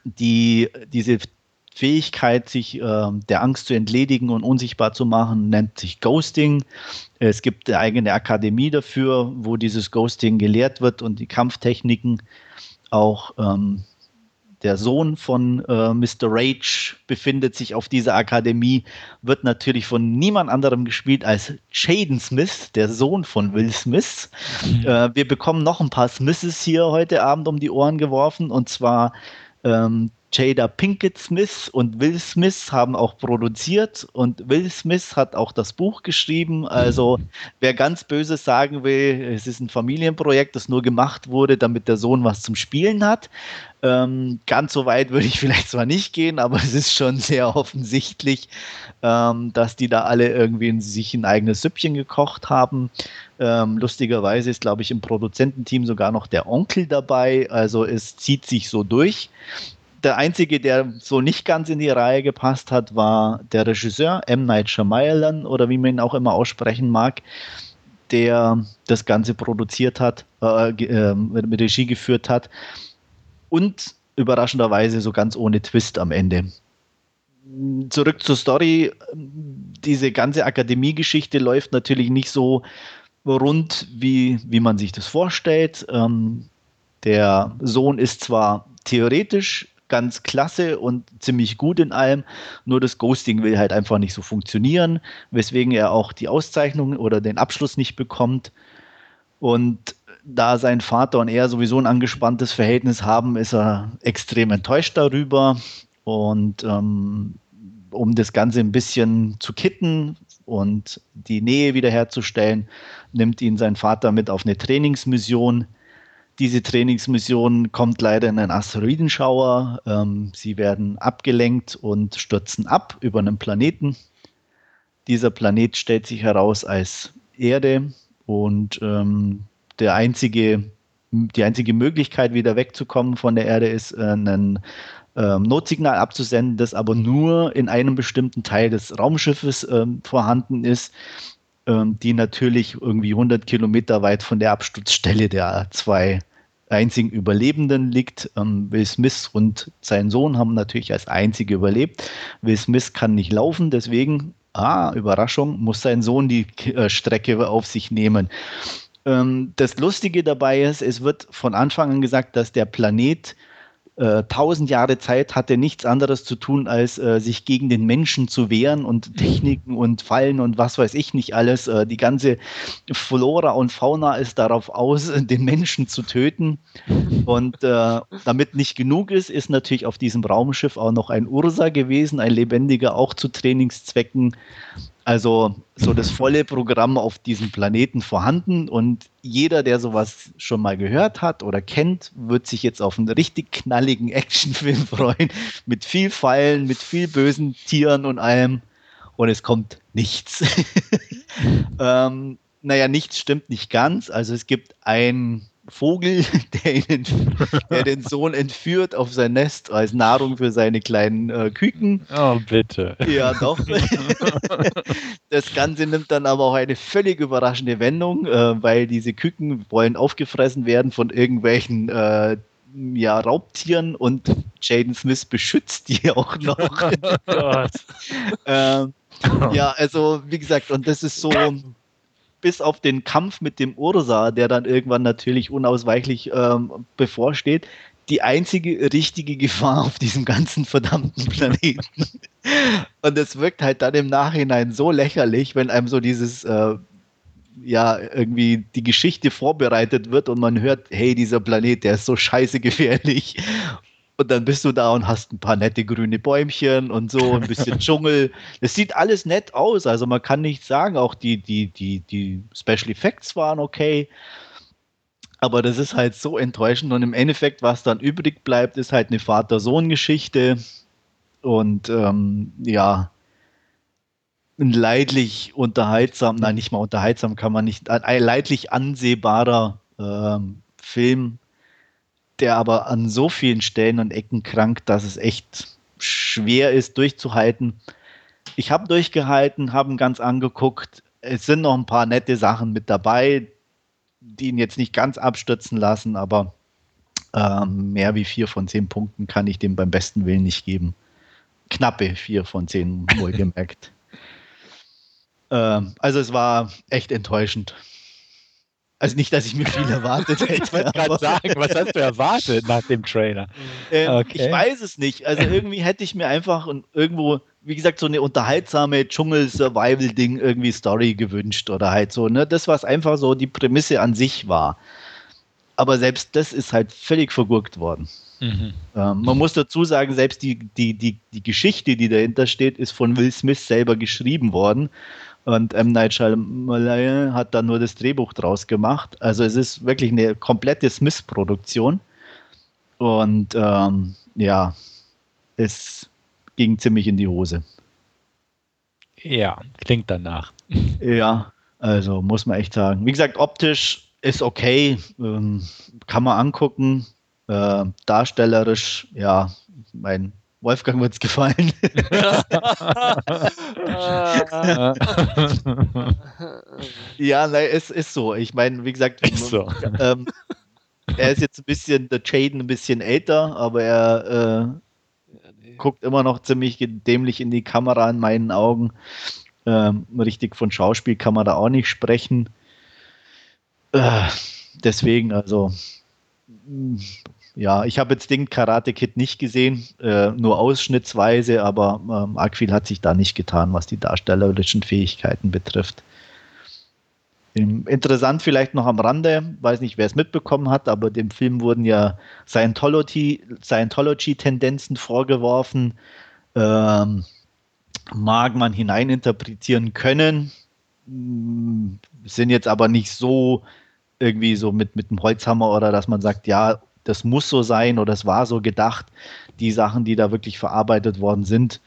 Die, diese Fähigkeit, sich äh, der Angst zu entledigen und unsichtbar zu machen, nennt sich Ghosting. Es gibt eine eigene Akademie dafür, wo dieses Ghosting gelehrt wird und die Kampftechniken auch ähm, der Sohn von äh, Mr. Rage befindet sich auf dieser Akademie, wird natürlich von niemand anderem gespielt als Jaden Smith, der Sohn von Will Smith. Mhm. Äh, wir bekommen noch ein paar Smiths hier heute Abend um die Ohren geworfen und zwar ähm, Jada Pinkett Smith und Will Smith haben auch produziert und Will Smith hat auch das Buch geschrieben. Also wer ganz Böses sagen will, es ist ein Familienprojekt, das nur gemacht wurde, damit der Sohn was zum Spielen hat. Ähm, ganz so weit würde ich vielleicht zwar nicht gehen, aber es ist schon sehr offensichtlich, ähm, dass die da alle irgendwie in sich ein eigenes Süppchen gekocht haben. Ähm, lustigerweise ist, glaube ich, im Produzententeam sogar noch der Onkel dabei. Also es zieht sich so durch der einzige, der so nicht ganz in die Reihe gepasst hat, war der Regisseur M. Night Shyamalan oder wie man ihn auch immer aussprechen mag, der das Ganze produziert hat, äh, äh, Regie geführt hat und überraschenderweise so ganz ohne Twist am Ende. Zurück zur Story. Diese ganze Akademiegeschichte läuft natürlich nicht so rund, wie, wie man sich das vorstellt. Ähm, der Sohn ist zwar theoretisch ganz klasse und ziemlich gut in allem. Nur das Ghosting will halt einfach nicht so funktionieren, weswegen er auch die Auszeichnung oder den Abschluss nicht bekommt. Und da sein Vater und er sowieso ein angespanntes Verhältnis haben, ist er extrem enttäuscht darüber. Und ähm, um das Ganze ein bisschen zu kitten und die Nähe wiederherzustellen, nimmt ihn sein Vater mit auf eine Trainingsmission diese Trainingsmission kommt leider in einen Asteroidenschauer. Ähm, sie werden abgelenkt und stürzen ab über einen Planeten. Dieser Planet stellt sich heraus als Erde und ähm, der einzige die einzige Möglichkeit, wieder wegzukommen von der Erde, ist, äh, ein ähm, Notsignal abzusenden, das aber nur in einem bestimmten Teil des Raumschiffes ähm, vorhanden ist, ähm, die natürlich irgendwie 100 Kilometer weit von der Absturzstelle der zwei einzigen Überlebenden liegt. Ähm, Will Smith und sein Sohn haben natürlich als einzige überlebt. Will Smith kann nicht laufen, deswegen, ah, Überraschung, muss sein Sohn die äh, Strecke auf sich nehmen. Ähm, das Lustige dabei ist, es wird von Anfang an gesagt, dass der Planet äh, tausend Jahre Zeit hatte, nichts anderes zu tun, als äh, sich gegen den Menschen zu wehren und Techniken und Fallen und was weiß ich nicht alles. Äh, die ganze Flora und Fauna ist darauf aus, den Menschen zu töten. Und äh, damit nicht genug ist, ist natürlich auf diesem Raumschiff auch noch ein Ursa gewesen, ein lebendiger, auch zu Trainingszwecken. Also so das volle Programm auf diesem Planeten vorhanden und jeder, der sowas schon mal gehört hat oder kennt, wird sich jetzt auf einen richtig knalligen Actionfilm freuen mit viel Pfeilen, mit viel bösen Tieren und allem und es kommt nichts. ähm, naja, nichts stimmt nicht ganz. Also es gibt ein Vogel, der, der, den Sohn entführt auf sein Nest als Nahrung für seine kleinen äh, Küken. Oh, bitte. Ja, doch. das Ganze nimmt dann aber auch eine völlig überraschende Wendung, äh, weil diese Küken wollen aufgefressen werden von irgendwelchen äh, ja, Raubtieren und Jaden Smith beschützt die auch noch. Oh ähm, ja, also wie gesagt, und das ist so bis auf den Kampf mit dem Ursa, der dann irgendwann natürlich unausweichlich ähm, bevorsteht, die einzige richtige Gefahr auf diesem ganzen verdammten Planeten. Und es wirkt halt dann im Nachhinein so lächerlich, wenn einem so dieses, äh, ja, irgendwie die Geschichte vorbereitet wird und man hört, hey, dieser Planet, der ist so scheiße gefährlich. Und dann bist du da und hast ein paar nette grüne Bäumchen und so, ein bisschen Dschungel. Es sieht alles nett aus. Also man kann nicht sagen, auch die, die, die, die Special Effects waren okay. Aber das ist halt so enttäuschend. Und im Endeffekt, was dann übrig bleibt, ist halt eine Vater-Sohn-Geschichte. Und ähm, ja, ein leidlich unterhaltsam, nein, nicht mal unterhaltsam kann man nicht, ein leidlich ansehbarer ähm, Film der aber an so vielen Stellen und Ecken krankt, dass es echt schwer ist durchzuhalten. Ich habe durchgehalten, habe ihn ganz angeguckt. Es sind noch ein paar nette Sachen mit dabei, die ihn jetzt nicht ganz abstürzen lassen, aber ähm, mehr wie vier von zehn Punkten kann ich dem beim besten Willen nicht geben. Knappe vier von zehn, wohlgemerkt. ähm, also es war echt enttäuschend. Also nicht, dass ich mir viel erwartet hätte. ich wollte gerade sagen, was hast du erwartet nach dem Trailer? Ähm, okay. Ich weiß es nicht. Also irgendwie hätte ich mir einfach irgendwo, wie gesagt, so eine unterhaltsame Dschungel-Survival-Ding irgendwie Story gewünscht oder halt so, ne? Das, was einfach so die Prämisse an sich war. Aber selbst das ist halt völlig vergurkt worden. Mhm. Ähm, man muss dazu sagen, selbst die, die, die, die Geschichte, die dahinter steht, ist von Will Smith selber geschrieben worden. Und M. Night Shyamalan hat da nur das Drehbuch draus gemacht. Also es ist wirklich eine komplette Smith-Produktion. Und ähm, ja, es ging ziemlich in die Hose. Ja, klingt danach. Ja, also muss man echt sagen. Wie gesagt, optisch ist okay, ähm, kann man angucken. Äh, darstellerisch, ja, mein Wolfgang wird es gefallen. ja, nein, es ist so. Ich meine, wie gesagt, so. ähm, er ist jetzt ein bisschen, der Jaden ein bisschen älter, aber er äh, ja, nee. guckt immer noch ziemlich dämlich in die Kamera in meinen Augen. Ähm, richtig von Schauspiel kann man da auch nicht sprechen. Äh, deswegen, also ja, ich habe jetzt den Karate Kid nicht gesehen, äh, nur ausschnittsweise, aber ähm, arg viel hat sich da nicht getan, was die darstellerischen Fähigkeiten betrifft. Interessant vielleicht noch am Rande, weiß nicht, wer es mitbekommen hat, aber dem Film wurden ja Scientology-Tendenzen Scientology vorgeworfen. Ähm, mag man hineininterpretieren können, hm, sind jetzt aber nicht so irgendwie so mit, mit dem Holzhammer oder dass man sagt, ja, das muss so sein oder es war so gedacht. Die Sachen, die da wirklich verarbeitet worden sind,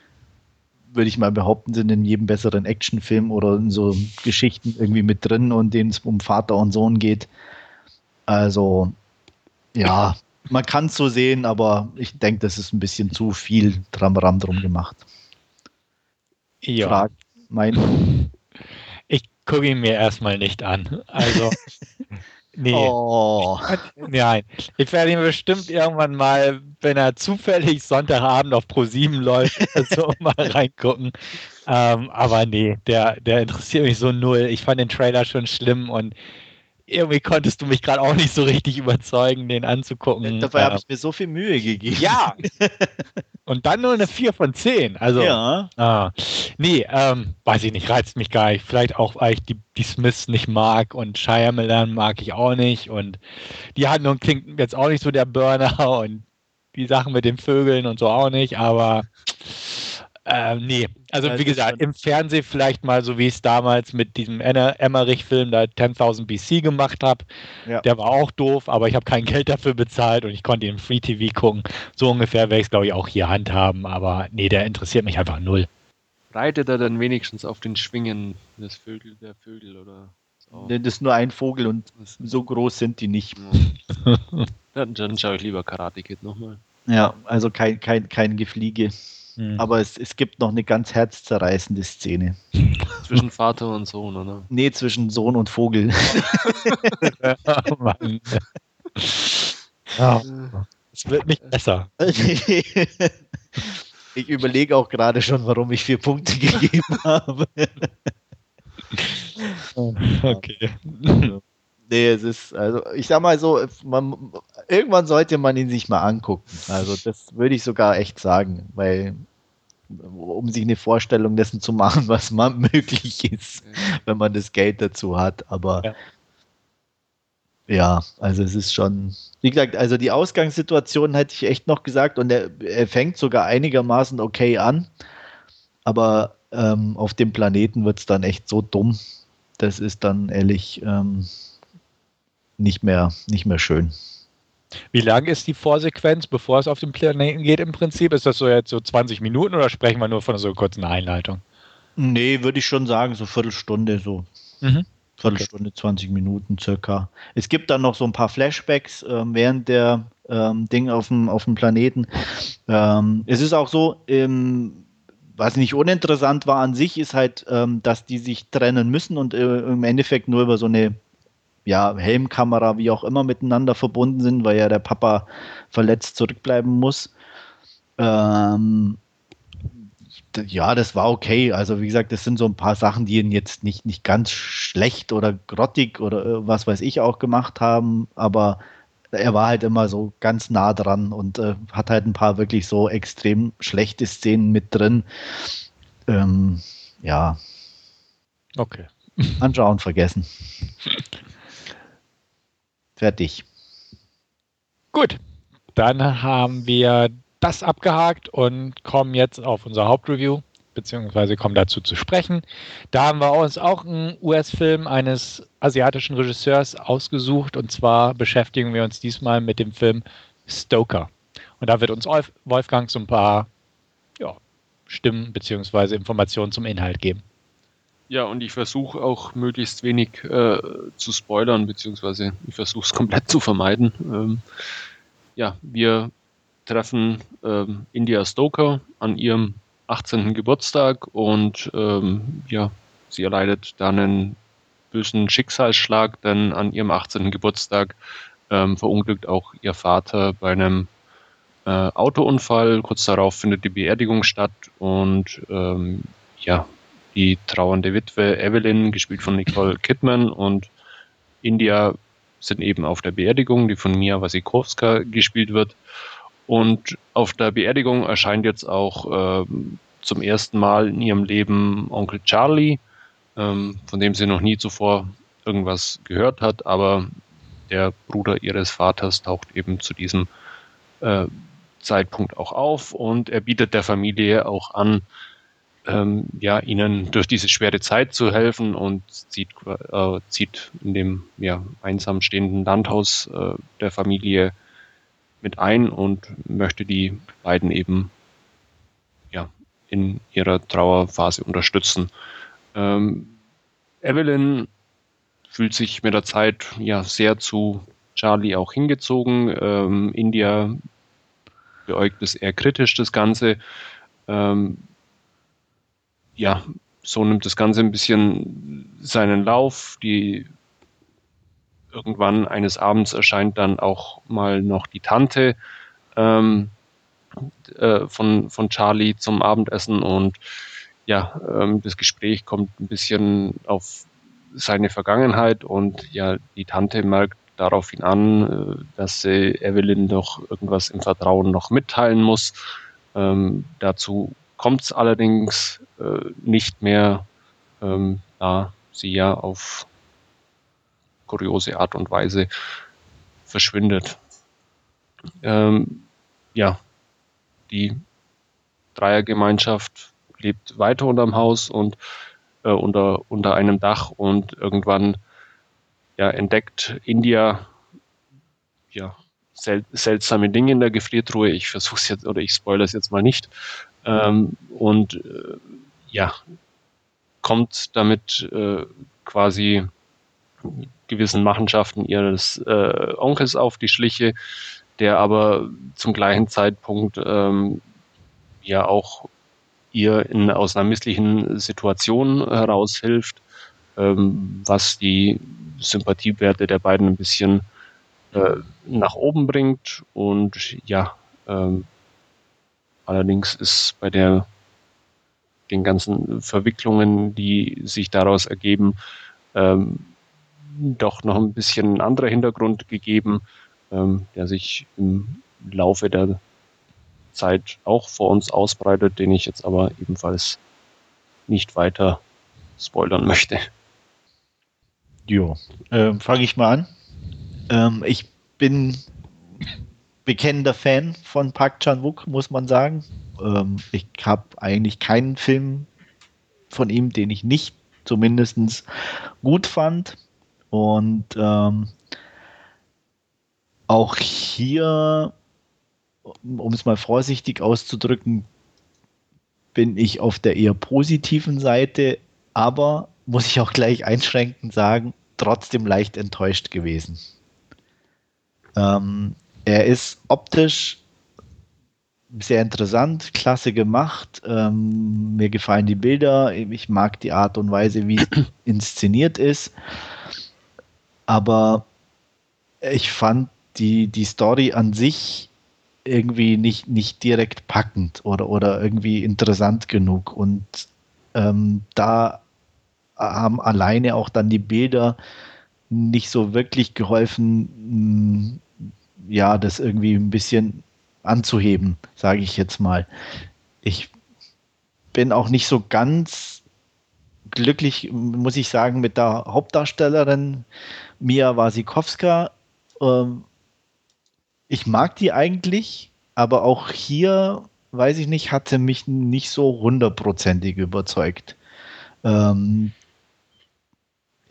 würde ich mal behaupten, sind in jedem besseren Actionfilm oder in so Geschichten irgendwie mit drin und denen es um Vater und Sohn geht. Also Ja, man kann es so sehen, aber ich denke, das ist ein bisschen zu viel Tramram drum gemacht. Ja. Frag, mein, Ich gucke ihn mir erstmal nicht an. Also, nee. oh, Nein, ich werde ihn bestimmt irgendwann mal, wenn er zufällig Sonntagabend auf Pro7 läuft, so mal reingucken. Ähm, aber nee, der, der interessiert mich so null. Ich fand den Trailer schon schlimm und irgendwie konntest du mich gerade auch nicht so richtig überzeugen, den anzugucken. dabei habe Ähm, ich mir so viel Mühe gegeben. ja! und dann nur eine 4 von 10. Also, ja. Ah, nee, ähm, weiß ich nicht, reizt mich gar nicht. Vielleicht auch, weil ich die, die Smiths nicht mag und Shyamalan mag ich auch nicht und die Handlung klingt jetzt auch nicht so der Burner und die Sachen mit den Vögeln und so auch nicht, aber ähm, nee, also Ja, wie gesagt, im Fernsehen vielleicht mal so wie ich es damals mit diesem Emmerich-Film da 10.000 BC gemacht habe. Ja. Der war auch doof, aber ich habe kein Geld dafür bezahlt und ich konnte ihn im Free TV gucken. So ungefähr werde ich es, glaube ich, auch hier handhaben, aber nee, der interessiert mich einfach null. Reitet er dann wenigstens auf den Schwingen des Vögel, der Vögel oder so? Nee, Das ist nur ein Vogel und so groß sind die nicht. Dann, dann schaue ich lieber Karate Kid nochmal. Ja, also kein, kein, kein Gefliege. Hm. Aber es, es gibt noch eine ganz herzzerreißende Szene. Zwischen Vater und Sohn, oder? Nee, zwischen Sohn und Vogel. oh Mann. Ja, es wird nicht besser. ich überlege auch gerade schon, warum ich vier Punkte gegeben habe. Okay. Nee, es ist, also ich sag mal so, man, irgendwann sollte man ihn sich mal angucken. Also das würde ich sogar echt sagen, weil um sich eine Vorstellung dessen zu machen, was mal möglich ist, wenn man das Geld dazu hat. Aber Ja. ja, also es ist schon, wie gesagt, also die Ausgangssituation hätte ich echt noch gesagt und er, er fängt sogar einigermaßen okay an. Aber ähm, auf dem Planeten wird es dann echt so dumm. Das ist dann ehrlich ähm, nicht, mehr, nicht mehr schön. Wie lang ist die Vorsequenz, bevor es auf den Planeten geht im Prinzip? Ist das so jetzt so 20 Minuten oder sprechen wir nur von so einer kurzen Einleitung? Nee, würde ich schon sagen, so Viertelstunde, so Mhm. Viertelstunde, 20 Minuten circa. Es gibt dann noch so ein paar Flashbacks ähm, während der ähm, Ding auf dem, auf dem Planeten. Ähm, es ist auch so, ähm, was nicht uninteressant war an sich, ist halt, ähm, dass die sich trennen müssen und äh, im Endeffekt nur über so eine ja, Helmkamera, wie auch immer, miteinander verbunden sind, weil ja der Papa verletzt zurückbleiben muss. Ähm, ja, das war okay. Also wie gesagt, das sind so ein paar Sachen, die ihn jetzt nicht, nicht ganz schlecht oder grottig oder äh, was weiß ich auch gemacht haben, aber er war halt immer so ganz nah dran und äh, hat halt ein paar wirklich so extrem schlechte Szenen mit drin. Ähm, ja, Okay. anschauen, vergessen. Fertig. Gut. Dann haben wir das abgehakt und kommen jetzt auf unser Hauptreview, beziehungsweise kommen dazu zu sprechen. Da haben wir uns auch einen US-Film eines asiatischen Regisseurs ausgesucht und zwar beschäftigen wir uns diesmal mit dem Film Stoker. Und da wird uns Wolf- Wolfgang so ein paar ja, Stimmen beziehungsweise Informationen zum Inhalt geben. Ja, und ich versuche auch möglichst wenig äh, zu spoilern, beziehungsweise ich versuche es komplett zu vermeiden. Ähm, ja, wir treffen ähm, India Stoker an ihrem 18. Geburtstag und ähm, ja, sie erleidet dann einen bösen Schicksalsschlag, denn an ihrem 18. Geburtstag ähm, verunglückt auch ihr Vater bei einem äh, Autounfall. Kurz darauf findet die Beerdigung statt und ähm, ja, die trauernde Witwe Evelyn, gespielt von Nicole Kidman und India sind eben auf der Beerdigung, die von Mia Wasikowska gespielt wird. Und auf der Beerdigung erscheint jetzt auch ähm, zum ersten Mal in ihrem Leben Onkel Charlie, ähm, von dem sie noch nie zuvor irgendwas gehört hat, aber der Bruder ihres Vaters taucht eben zu diesem äh, Zeitpunkt auch auf und er bietet der Familie auch an, ähm, ja, ihnen durch diese schwere Zeit zu helfen und zieht, äh, zieht in dem ja, einsam stehenden Landhaus äh, der Familie mit ein und möchte die beiden eben ja, in ihrer Trauerphase unterstützen. Ähm, Evelyn fühlt sich mit der Zeit ja sehr zu Charlie auch hingezogen. Ähm, India beäugt es eher kritisch, das Ganze. Ähm, ja, so nimmt das Ganze ein bisschen seinen Lauf. Die irgendwann eines Abends erscheint dann auch mal noch die Tante ähm, äh, von, von Charlie zum Abendessen und ja, ähm, das Gespräch kommt ein bisschen auf seine Vergangenheit und ja, die Tante merkt daraufhin an, äh, dass sie Evelyn doch irgendwas im Vertrauen noch mitteilen muss. Ähm, dazu kommt es allerdings nicht mehr, ähm, da sie ja auf kuriose Art und Weise verschwindet. Ähm, ja, die Dreiergemeinschaft lebt weiter unterm Haus und äh, unter, unter einem Dach und irgendwann ja, entdeckt India ja, sel seltsame Dinge in der Gefriertruhe. Ich versuche es jetzt oder ich spoilere es jetzt mal nicht. Ähm, und äh, ja, kommt damit äh, quasi gewissen Machenschaften ihres äh, Onkels auf die Schliche, der aber zum gleichen Zeitpunkt ähm, ja auch ihr in, aus einer misslichen Situation heraushilft, ähm, was die Sympathiewerte der beiden ein bisschen äh, nach oben bringt. Und ja, ähm, allerdings ist bei der den ganzen Verwicklungen, die sich daraus ergeben, ähm, doch noch ein bisschen ein anderer Hintergrund gegeben, ähm, der sich im Laufe der Zeit auch vor uns ausbreitet, den ich jetzt aber ebenfalls nicht weiter spoilern möchte. Jo, ähm, fange ich mal an. Ähm, ich bin bekennender Fan von Park Chan-wook, muss man sagen. Ähm, ich habe eigentlich keinen Film von ihm, den ich nicht zumindest gut fand. Und ähm, auch hier, um es mal vorsichtig auszudrücken, bin ich auf der eher positiven Seite, aber muss ich auch gleich einschränkend sagen, trotzdem leicht enttäuscht gewesen. Ähm, er ist optisch sehr interessant, klasse gemacht. Ähm, mir gefallen die Bilder. Ich mag die Art und Weise, wie es inszeniert ist. Aber ich fand die, die Story an sich irgendwie nicht, nicht direkt packend oder, oder irgendwie interessant genug. Und ähm, da haben alleine auch dann die Bilder nicht so wirklich geholfen, ja, das irgendwie ein bisschen anzuheben, sage ich jetzt mal. Ich bin auch nicht so ganz glücklich, muss ich sagen, mit der Hauptdarstellerin Mia Wasikowska. Ähm, ich mag die eigentlich, aber auch hier, weiß ich nicht, hat sie mich nicht so hundertprozentig überzeugt. Ähm,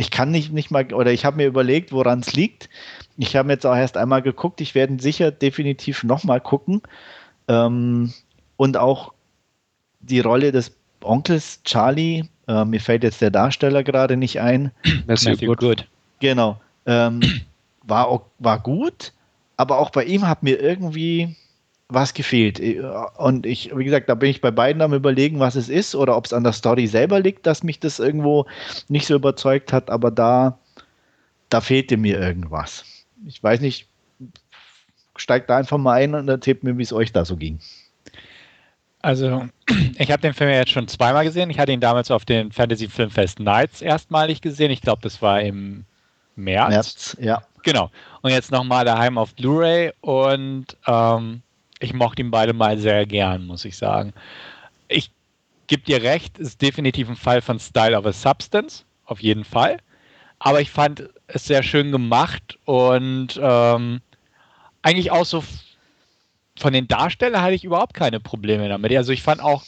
ich kann nicht, nicht mal, oder ich habe mir überlegt, woran es liegt. Ich habe jetzt auch erst einmal geguckt. Ich werde sicher definitiv nochmal gucken. Ähm, und auch die Rolle des Onkels Charlie, äh, mir fällt jetzt der Darsteller gerade nicht ein. Matthew Good. Genau. Ähm, war, war gut, aber auch bei ihm hat mir irgendwie was gefehlt. Äh, und ich, wie gesagt, da bin ich bei beiden am überlegen, was es ist oder ob es an der Story selber liegt, dass mich das irgendwo nicht so überzeugt hat, aber da, da fehlte mir irgendwas. Ich weiß nicht, steigt da einfach mal ein und erzählt mir, wie es euch da so ging. Also, ich habe den Film ja jetzt schon zweimal gesehen. Ich hatte ihn damals auf den Fantasy Filmfest Nights erstmalig gesehen. Ich glaube, das war im März. März, ja. Genau. Und jetzt nochmal daheim auf Blu-ray und ähm, ich mochte ihn beide mal sehr gern, muss ich sagen. Ich gebe dir recht, ist definitiv ein Fall von Style of a Substance, auf jeden Fall. Aber ich fand es sehr schön gemacht und ähm, eigentlich auch so von den Darstellern hatte ich überhaupt keine Probleme damit. Also ich fand auch,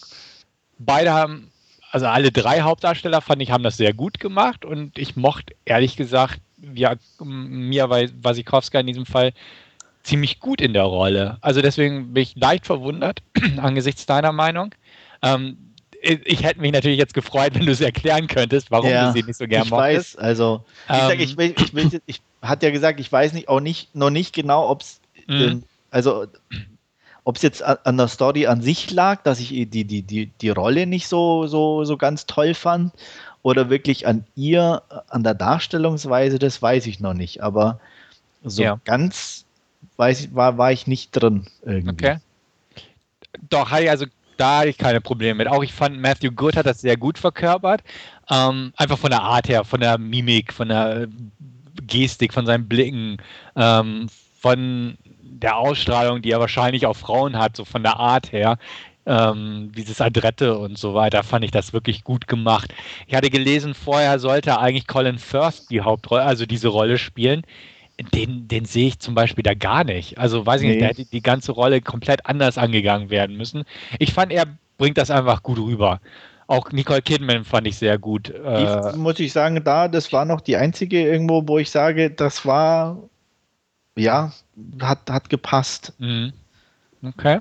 beide haben, also alle drei Hauptdarsteller fand ich, haben das sehr gut gemacht und ich mochte ehrlich gesagt, ja, Mia Wasikowska in diesem Fall ziemlich gut in der Rolle. Also deswegen bin ich leicht verwundert angesichts deiner Meinung. Ähm, ich hätte mich natürlich jetzt gefreut, wenn du es erklären könntest, warum ja, du sie nicht so gerne mochtest. Ich weiß, also, ich, ähm, sag, ich, will, ich, will, ich hatte ja gesagt, ich weiß nicht, auch nicht, noch nicht genau, ob es, mhm. also, ob es jetzt an der Story an sich lag, dass ich die, die, die, die Rolle nicht so, so, so ganz toll fand, oder wirklich an ihr, an der Darstellungsweise, das weiß ich noch nicht. Aber so ja. ganz weiß war, war ich nicht drin irgendwie. Okay. Doch, also da hatte ich keine Probleme mit. Auch ich fand, Matthew Good hat das sehr gut verkörpert. Ähm, einfach von der Art her, von der Mimik, von der Gestik, von seinen Blicken, ähm, von der Ausstrahlung, die er wahrscheinlich auf Frauen hat, so von der Art her ähm, dieses Adrette und so weiter, fand ich das wirklich gut gemacht. Ich hatte gelesen, vorher sollte eigentlich Colin Firth die Hauptrolle, also diese Rolle spielen. Den, den sehe ich zum Beispiel da gar nicht. Also weiß ich nee. nicht, der hätte die ganze Rolle komplett anders angegangen werden müssen. Ich fand, er bringt das einfach gut rüber. Auch Nicole Kidman fand ich sehr gut. Äh, muss ich sagen, da, das war noch die einzige irgendwo, wo ich sage, das war, ja, hat, hat gepasst. Mhm. Okay.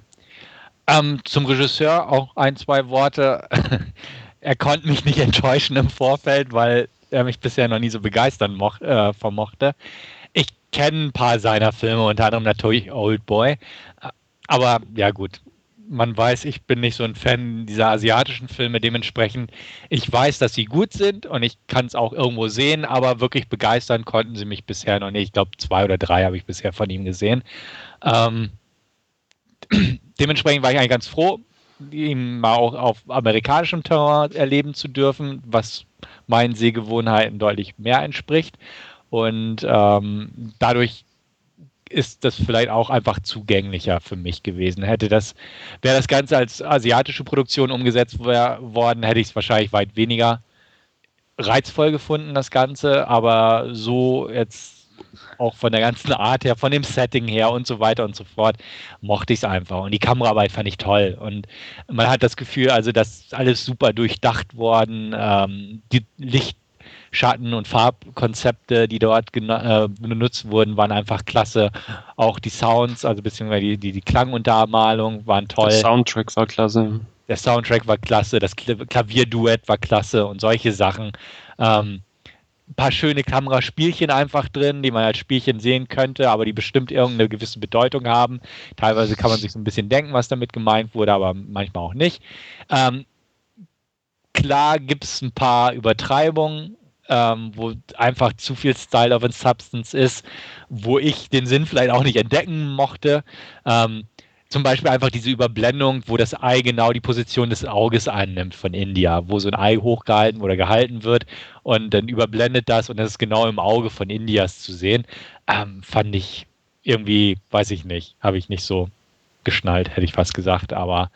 Ähm, zum Regisseur auch ein, zwei Worte. er konnte mich nicht enttäuschen im Vorfeld, weil er mich bisher noch nie so begeistern moch, äh, vermochte. Kenne ein paar seiner Filme, unter anderem natürlich Old Boy. Aber ja gut, man weiß, ich bin nicht so ein Fan dieser asiatischen Filme. Dementsprechend, ich weiß, dass sie gut sind und ich kann es auch irgendwo sehen, aber wirklich begeistern konnten sie mich bisher noch nicht. Ich glaube, zwei oder drei habe ich bisher von ihm gesehen. Ähm, dementsprechend war ich eigentlich ganz froh, ihn mal auch auf amerikanischem Terrain erleben zu dürfen, was meinen Sehgewohnheiten deutlich mehr entspricht. Und ähm, dadurch ist das vielleicht auch einfach zugänglicher für mich gewesen. Hätte das, wäre das Ganze als asiatische Produktion umgesetzt worden, hätte ich es wahrscheinlich weit weniger reizvoll gefunden, das Ganze. Aber so jetzt auch von der ganzen Art her, von dem Setting her und so weiter und so fort, mochte ich es einfach. Und die Kameraarbeit fand ich toll. Und man hat das Gefühl, also, das ist alles super durchdacht worden. Ähm, die Licht, Schatten- und Farbkonzepte, die dort äh, benutzt wurden, waren einfach klasse. Auch die Sounds, also beziehungsweise die, die, die Klanguntermalung waren toll. Der Soundtrack war klasse. Der Soundtrack war klasse, das Klavierduett war klasse und solche Sachen. Ähm, ein paar schöne Kameraspielchen einfach drin, die man als Spielchen sehen könnte, aber die bestimmt irgendeine gewisse Bedeutung haben. Teilweise kann man sich so ein bisschen denken, was damit gemeint wurde, aber manchmal auch nicht. Ähm, klar gibt es ein paar Übertreibungen, ähm, wo einfach zu viel Style of a Substance ist, wo ich den Sinn vielleicht auch nicht entdecken mochte. Ähm, zum Beispiel einfach diese Überblendung, wo das Ei genau die Position des Auges einnimmt von India, wo so ein Ei hochgehalten oder gehalten wird und dann überblendet das und das ist genau im Auge von Indias zu sehen. Ähm, fand ich irgendwie, weiß ich nicht, habe ich nicht so geschnallt, hätte ich fast gesagt, aber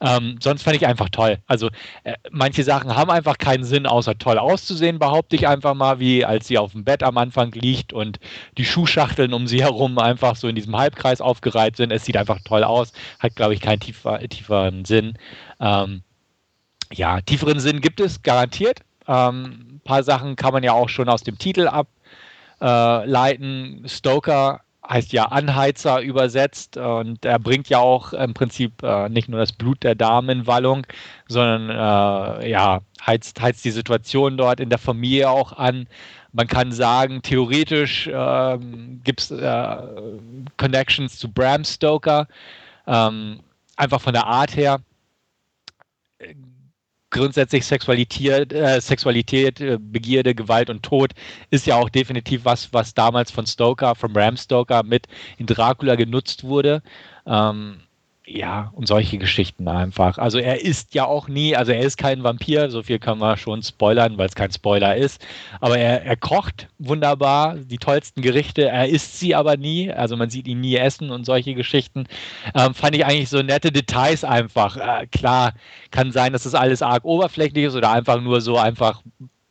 ähm, sonst fand ich einfach toll. Also äh, manche Sachen haben einfach keinen Sinn, außer toll auszusehen, behaupte ich einfach mal, wie als sie auf dem Bett am Anfang liegt und die Schuhschachteln um sie herum einfach so in diesem Halbkreis aufgereiht sind. Es sieht einfach toll aus, hat, glaube ich, keinen tiefer, tieferen Sinn. Ähm, ja, tieferen Sinn gibt es garantiert. Ähm, ein paar Sachen kann man ja auch schon aus dem Titel ableiten. Äh, Stoker heißt ja Anheizer übersetzt und er bringt ja auch im Prinzip äh, nicht nur das Blut der Damen in Wallung, sondern äh, ja, heizt, heizt die Situation dort in der Familie auch an. Man kann sagen, theoretisch äh, gibt es Connections zu Bram Stoker, ähm, einfach von der Art her grundsätzlich Sexualität, äh, Sexualität, äh, Begierde, Gewalt und Tod ist ja auch definitiv was, was damals von Stoker, von Bram Stoker mit in Dracula genutzt wurde. Ähm, ja, und solche Geschichten einfach. Also er ist ja auch nie, also er ist kein Vampir, so viel kann man schon spoilern, weil es kein Spoiler ist. Aber er, er kocht wunderbar, die tollsten Gerichte, er isst sie aber nie, also man sieht ihn nie essen und solche Geschichten. Ähm, fand ich eigentlich so nette Details einfach. Äh, klar, kann sein, dass das alles arg oberflächlich ist oder einfach nur so einfach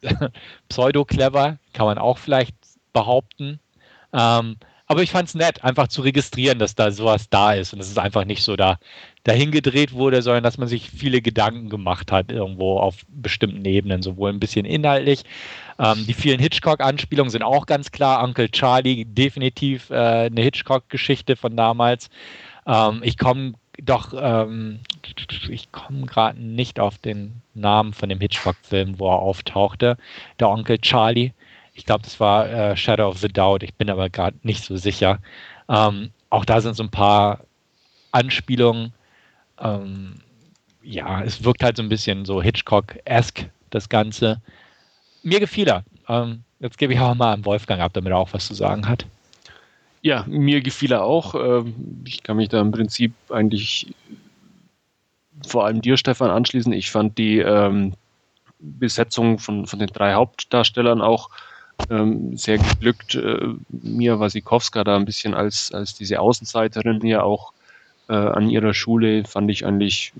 pseudo-clever, kann man auch vielleicht behaupten. Ähm, aber ich fand es nett, einfach zu registrieren, dass da sowas da ist und dass es einfach nicht so da dahin gedreht wurde, sondern dass man sich viele Gedanken gemacht hat, irgendwo auf bestimmten Ebenen, sowohl ein bisschen inhaltlich. Ähm, die vielen Hitchcock-Anspielungen sind auch ganz klar. Uncle Charlie, definitiv äh, eine Hitchcock-Geschichte von damals. Ähm, ich komme doch, ähm, ich komme gerade nicht auf den Namen von dem Hitchcock-Film, wo er auftauchte, der Onkel Charlie. Ich glaube, das war äh, Shadow of the Doubt. Ich bin aber gerade nicht so sicher. Ähm, auch da sind so ein paar Anspielungen. Ähm, ja, es wirkt halt so ein bisschen so Hitchcock-esque, das Ganze. Mir gefiel er. Ähm, jetzt gebe ich auch mal an Wolfgang ab, damit er auch was zu sagen hat. Ja, mir gefiel er auch. Ähm, ich kann mich da im Prinzip eigentlich vor allem dir, Stefan, anschließen. Ich fand die ähm, Besetzung von, von den drei Hauptdarstellern auch ähm, sehr geglückt. Äh, Mia Wasikowska da ein bisschen als, als diese Außenseiterin hier auch äh, an ihrer Schule fand ich eigentlich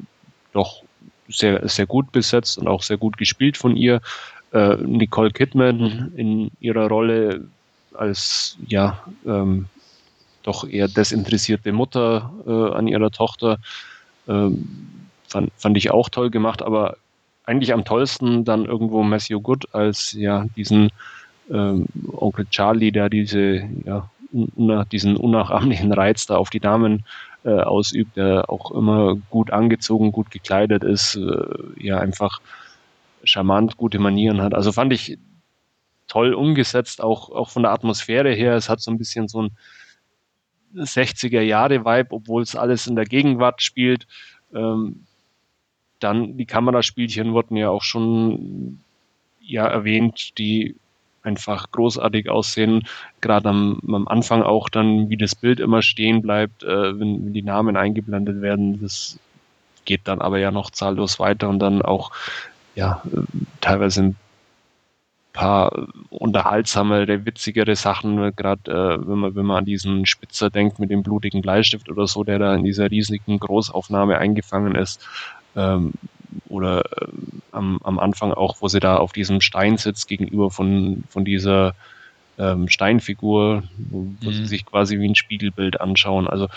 doch sehr, sehr gut besetzt und auch sehr gut gespielt von ihr. Äh, Nicole Kidman in ihrer Rolle als ja ähm, doch eher desinteressierte Mutter äh, an ihrer Tochter ähm, fand, fand ich auch toll gemacht, aber eigentlich am tollsten dann irgendwo Matthew Good als ja diesen ähm, Onkel Charlie, der diese, ja, una, diesen unnachahmlichen Reiz da auf die Damen äh, ausübt, der auch immer gut angezogen, gut gekleidet ist, äh, ja einfach charmant, gute Manieren hat. Also fand ich toll umgesetzt, auch, auch von der Atmosphäre her. Es hat so ein bisschen so ein 60er Jahre Vibe, obwohl es alles in der Gegenwart spielt. Ähm, dann die Kameraspielchen wurden ja auch schon ja erwähnt, die einfach großartig aussehen. Gerade am, am Anfang auch dann, wie das Bild immer stehen bleibt, äh, wenn, wenn die Namen eingeblendet werden. Das geht dann aber ja noch zahllos weiter und dann auch ja teilweise ein paar unterhaltsamere, witzigere Sachen, gerade äh, wenn man wenn man an diesen Spitzer denkt mit dem blutigen Bleistift oder so, der da in dieser riesigen Großaufnahme eingefangen ist. Ähm, oder äh, am, am Anfang auch, wo sie da auf diesem Stein sitzt gegenüber von, von dieser ähm, Steinfigur, wo, wo mhm. sie sich quasi wie ein Spiegelbild anschauen. Also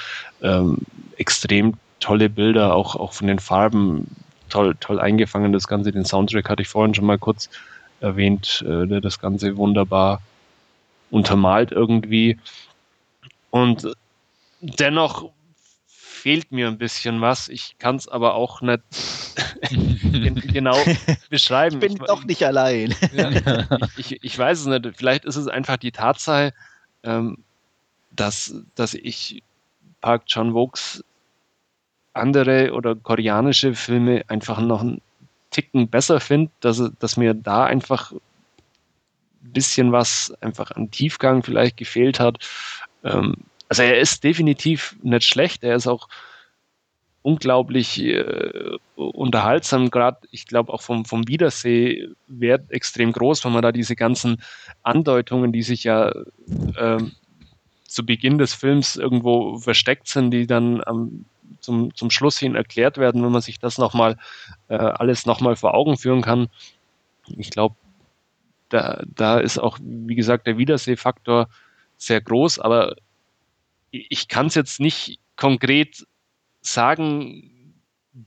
ähm, extrem tolle Bilder, auch, auch von den Farben toll, toll eingefangen. Das Ganze, den Soundtrack hatte ich vorhin schon mal kurz erwähnt, äh, der das Ganze wunderbar untermalt irgendwie. Und dennoch fehlt mir ein bisschen was. Ich kann es aber auch nicht genau beschreiben. Ich bin ich, doch nicht allein. ich, ich, ich, weiß es nicht. Vielleicht ist es einfach die Tatsache, ähm, dass, dass ich Park Chan-wooks andere oder koreanische Filme einfach noch einen Ticken besser finde, dass, dass mir da einfach ein bisschen was einfach an Tiefgang vielleicht gefehlt hat. Ähm, also er ist definitiv nicht schlecht, er ist auch unglaublich äh, unterhaltsam, gerade ich glaube auch vom, vom Wiedersehwert extrem groß, wenn man da diese ganzen Andeutungen, die sich ja äh, zu Beginn des Films irgendwo versteckt sind, die dann am, zum, zum Schluss hin erklärt werden, wenn man sich das nochmal äh, alles nochmal vor Augen führen kann. Ich glaube, da, da ist auch, wie gesagt, der Wiedersehfaktor sehr groß, aber ich kann es jetzt nicht konkret sagen,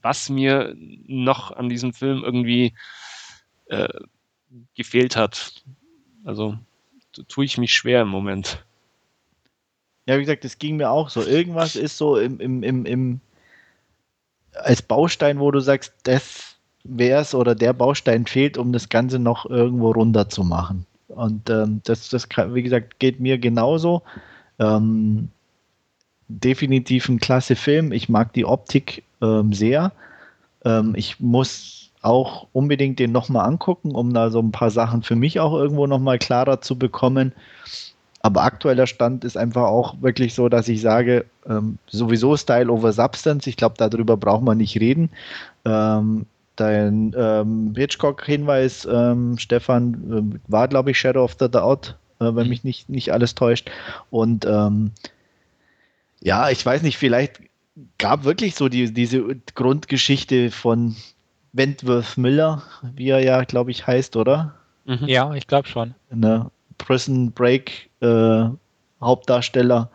was mir noch an diesem Film irgendwie äh, gefehlt hat. Also tue ich mich schwer im Moment. Ja, wie gesagt, das ging mir auch so. Irgendwas ist so im, im, im, im als Baustein, wo du sagst, das wäre es oder der Baustein fehlt, um das Ganze noch irgendwo runter zu machen. Und ähm, das, das wie gesagt, geht mir genauso. Ähm, definitiv ein klasse Film. Ich mag die Optik ähm, sehr. Ähm, ich muss auch unbedingt den nochmal angucken, um da so ein paar Sachen für mich auch irgendwo nochmal klarer zu bekommen. Aber aktueller Stand ist einfach auch wirklich so, dass ich sage, ähm, sowieso Style over Substance. Ich glaube, darüber braucht man nicht reden. Ähm, dein ähm, Hitchcock-Hinweis, ähm, Stefan, äh, war, glaube ich, Shadow of the Doubt, äh, wenn mhm. mich nicht, nicht alles täuscht. Und ähm, ja, ich weiß nicht, vielleicht gab wirklich so die, diese Grundgeschichte von Wentworth Miller, wie er ja, glaube ich, heißt, oder? Mhm. Ja, ich glaube schon. Ne? Prison Break äh, Hauptdarsteller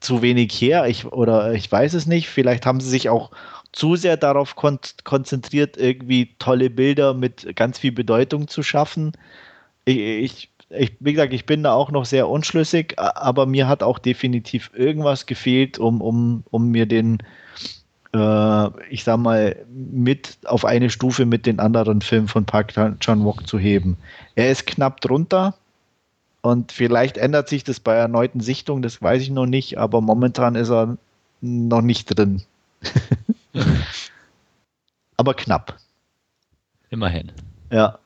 zu wenig her. Ich, oder ich weiß es nicht. Vielleicht haben sie sich auch zu sehr darauf kon konzentriert, irgendwie tolle Bilder mit ganz viel Bedeutung zu schaffen. Ich, ich ich, wie gesagt, ich bin da auch noch sehr unschlüssig, aber mir hat auch definitiv irgendwas gefehlt, um, um, um mir den, äh, ich sag mal, mit auf eine Stufe mit den anderen Filmen von Park Chan-wook zu heben. Er ist knapp drunter und vielleicht ändert sich das bei erneuten Sichtungen, das weiß ich noch nicht, aber momentan ist er noch nicht drin. aber knapp. Immerhin. Ja.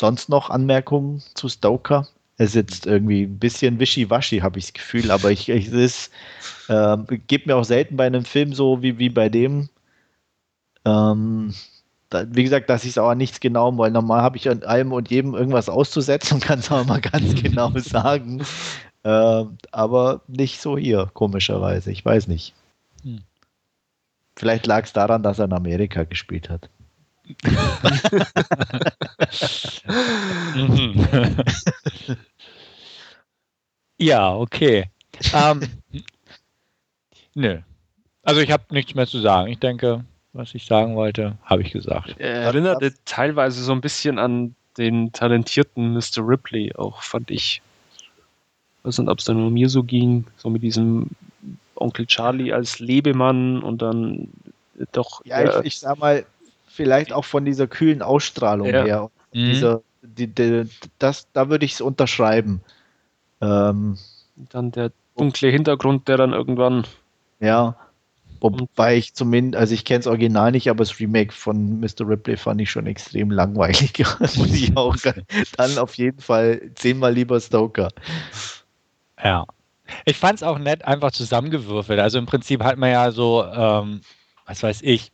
Sonst noch Anmerkungen zu Stoker? Er sitzt irgendwie ein bisschen wischiwaschi, habe ich das Gefühl, aber ich, ich es äh, geht mir auch selten bei einem Film so wie, wie bei dem. Ähm, da, wie gesagt, dass ich es auch an nichts genau, weil normal habe ich an allem und jedem irgendwas auszusetzen und kann es auch mal ganz genau sagen. Äh, aber nicht so hier, komischerweise. Ich weiß nicht. Hm. Vielleicht lag es daran, dass er in Amerika gespielt hat. ja, okay. Ähm, nö. Also ich habe nichts mehr zu sagen. Ich denke, was ich sagen wollte, habe ich gesagt. Äh, erinnerte teilweise so ein bisschen an den talentierten Mr. Ripley, auch fand ich. Ich weiß nicht, ob es dann nur mir so ging, so mit diesem Onkel Charlie als Lebemann und dann doch. Ja, äh, ich, ich sag mal, vielleicht auch von dieser kühlen Ausstrahlung ja. her. Mhm. Dieser, die, die, das, da würde ich es unterschreiben. Ähm, dann der dunkle Hintergrund, der dann irgendwann. Ja. Wobei ich zumindest, also ich kenne das Original nicht, aber das Remake von Mr. Ripley fand ich schon extrem langweilig. Muss ich auch dann auf jeden Fall zehnmal lieber Stoker. Ja. Ich fand es auch nett, einfach zusammengewürfelt. Also im Prinzip hat man ja so, ähm, was weiß ich,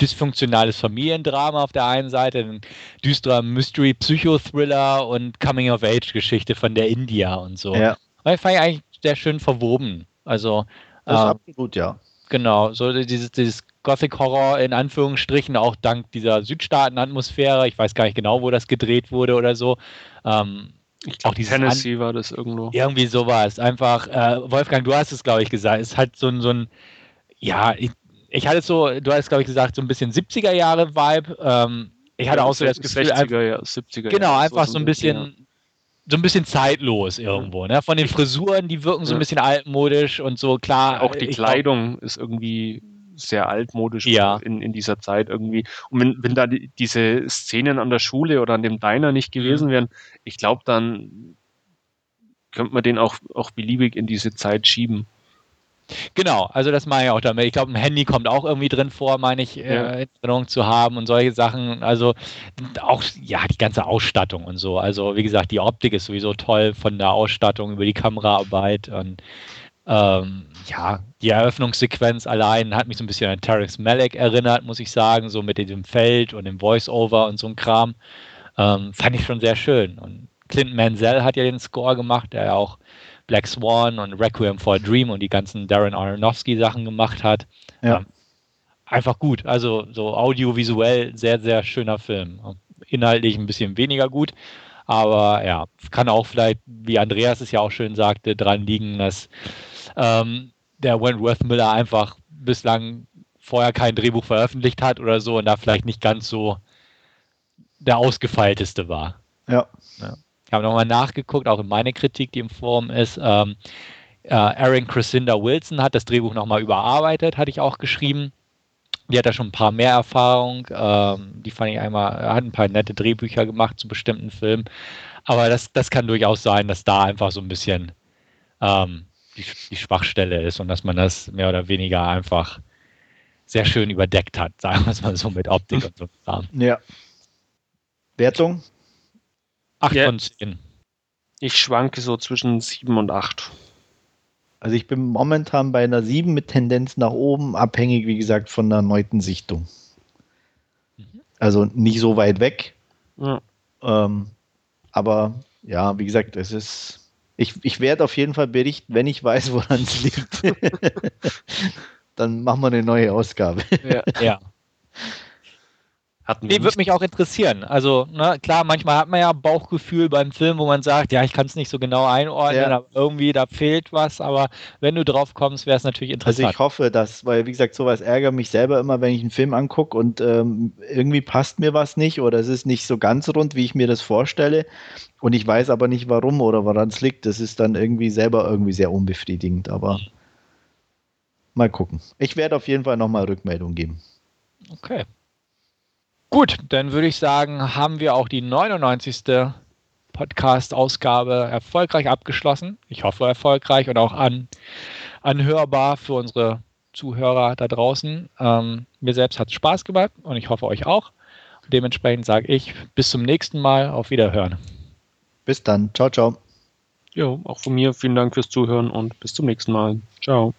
dysfunktionales Familiendrama auf der einen Seite, ein düsterer Mystery-Psychothriller und Coming-of-Age-Geschichte von der India und so. Ja. Ich fand ich eigentlich sehr schön verwoben. Also, das ist ähm, absolut, ja. Genau, so dieses, dieses Gothic-Horror in Anführungsstrichen, auch dank dieser Südstaaten-Atmosphäre. Ich weiß gar nicht genau, wo das gedreht wurde oder so. Ähm, ich glaube, Tennessee An war das irgendwo. Irgendwie sowas. Einfach, äh, Wolfgang, du hast es, glaube ich, gesagt. Es halt so ein, so ein ja, ich, hatte so, du hast, glaube ich, gesagt, so ein bisschen 70er Jahre Vibe. Ähm, ich hatte ja, auch so das Gefühl, 60er, ja, 70er Genau, einfach so ein bisschen, ja. so ein bisschen zeitlos irgendwo. Ne? Von den Frisuren, die wirken so ein bisschen altmodisch und so klar. Auch die Kleidung glaub, ist irgendwie sehr altmodisch ja. in, in dieser Zeit irgendwie. Und wenn, wenn da die, diese Szenen an der Schule oder an dem Diner nicht gewesen mhm. wären, ich glaube, dann könnte man den auch, auch beliebig in diese Zeit schieben. Genau, also das mache ich auch damit. Ich glaube, ein Handy kommt auch irgendwie drin vor, meine ich, äh, ja. äh, Erinnerung zu haben und solche Sachen. Also auch, ja, die ganze Ausstattung und so. Also wie gesagt, die Optik ist sowieso toll von der Ausstattung über die Kameraarbeit und ähm, ja, die Eröffnungssequenz allein hat mich so ein bisschen an Terrence Malick erinnert, muss ich sagen, so mit dem Feld und dem Voice-Over und so ein Kram. Ähm, fand ich schon sehr schön. Und Clinton Mansell hat ja den Score gemacht, der ja auch Black Swan und Requiem for a Dream und die ganzen Darren Aronofsky Sachen gemacht hat. Ja. Ähm, einfach gut. Also so audiovisuell sehr, sehr schöner Film. Inhaltlich ein bisschen weniger gut. Aber ja, kann auch vielleicht, wie Andreas es ja auch schön sagte, dran liegen, dass ähm, der Wentworth Miller einfach bislang vorher kein Drehbuch veröffentlicht hat oder so und da vielleicht nicht ganz so der ausgefeilteste war. Ja. ja habe nochmal nachgeguckt, auch in meine Kritik, die im Forum ist. Ähm, äh, Aaron Crescinda Wilson hat das Drehbuch nochmal überarbeitet, hatte ich auch geschrieben. Die hat da schon ein paar mehr Erfahrung. Ähm, die fand ich einmal, hat ein paar nette Drehbücher gemacht zu bestimmten Filmen. Aber das, das kann durchaus sein, dass da einfach so ein bisschen ähm, die, die Schwachstelle ist und dass man das mehr oder weniger einfach sehr schön überdeckt hat, sagen wir es mal so mit Optik und so. Ja. Wertung? 8 ja. von 10. Ich schwanke so zwischen 7 und 8. Also ich bin momentan bei einer 7 mit Tendenz nach oben, abhängig, wie gesagt, von der erneuten Sichtung. Mhm. Also nicht so weit weg. Ja. Ähm, aber ja, wie gesagt, es ist. Ich, ich werde auf jeden Fall berichten, wenn ich weiß, woran es liegt. Dann machen wir eine neue Ausgabe. Ja. ja. Hatten nee, würde mich auch interessieren. Also, ne, klar, manchmal hat man ja Bauchgefühl beim Film, wo man sagt, ja, ich kann es nicht so genau einordnen, ja. aber irgendwie da fehlt was. Aber wenn du drauf kommst, wäre es natürlich interessant. Also ich hoffe, dass, weil wie gesagt, sowas ärgert mich selber immer, wenn ich einen Film angucke und ähm, irgendwie passt mir was nicht oder es ist nicht so ganz rund, wie ich mir das vorstelle. Und ich weiß aber nicht warum oder woran es liegt. Das ist dann irgendwie selber irgendwie sehr unbefriedigend. Aber mal gucken. Ich werde auf jeden Fall nochmal Rückmeldung geben. Okay. Gut, dann würde ich sagen, haben wir auch die 99. Podcast-Ausgabe erfolgreich abgeschlossen. Ich hoffe erfolgreich und auch an, anhörbar für unsere Zuhörer da draußen. Ähm, mir selbst hat es Spaß gemacht und ich hoffe euch auch. Und dementsprechend sage ich bis zum nächsten Mal. Auf Wiederhören. Bis dann. Ciao, ciao. Jo, auch von mir vielen Dank fürs Zuhören und bis zum nächsten Mal. Ciao.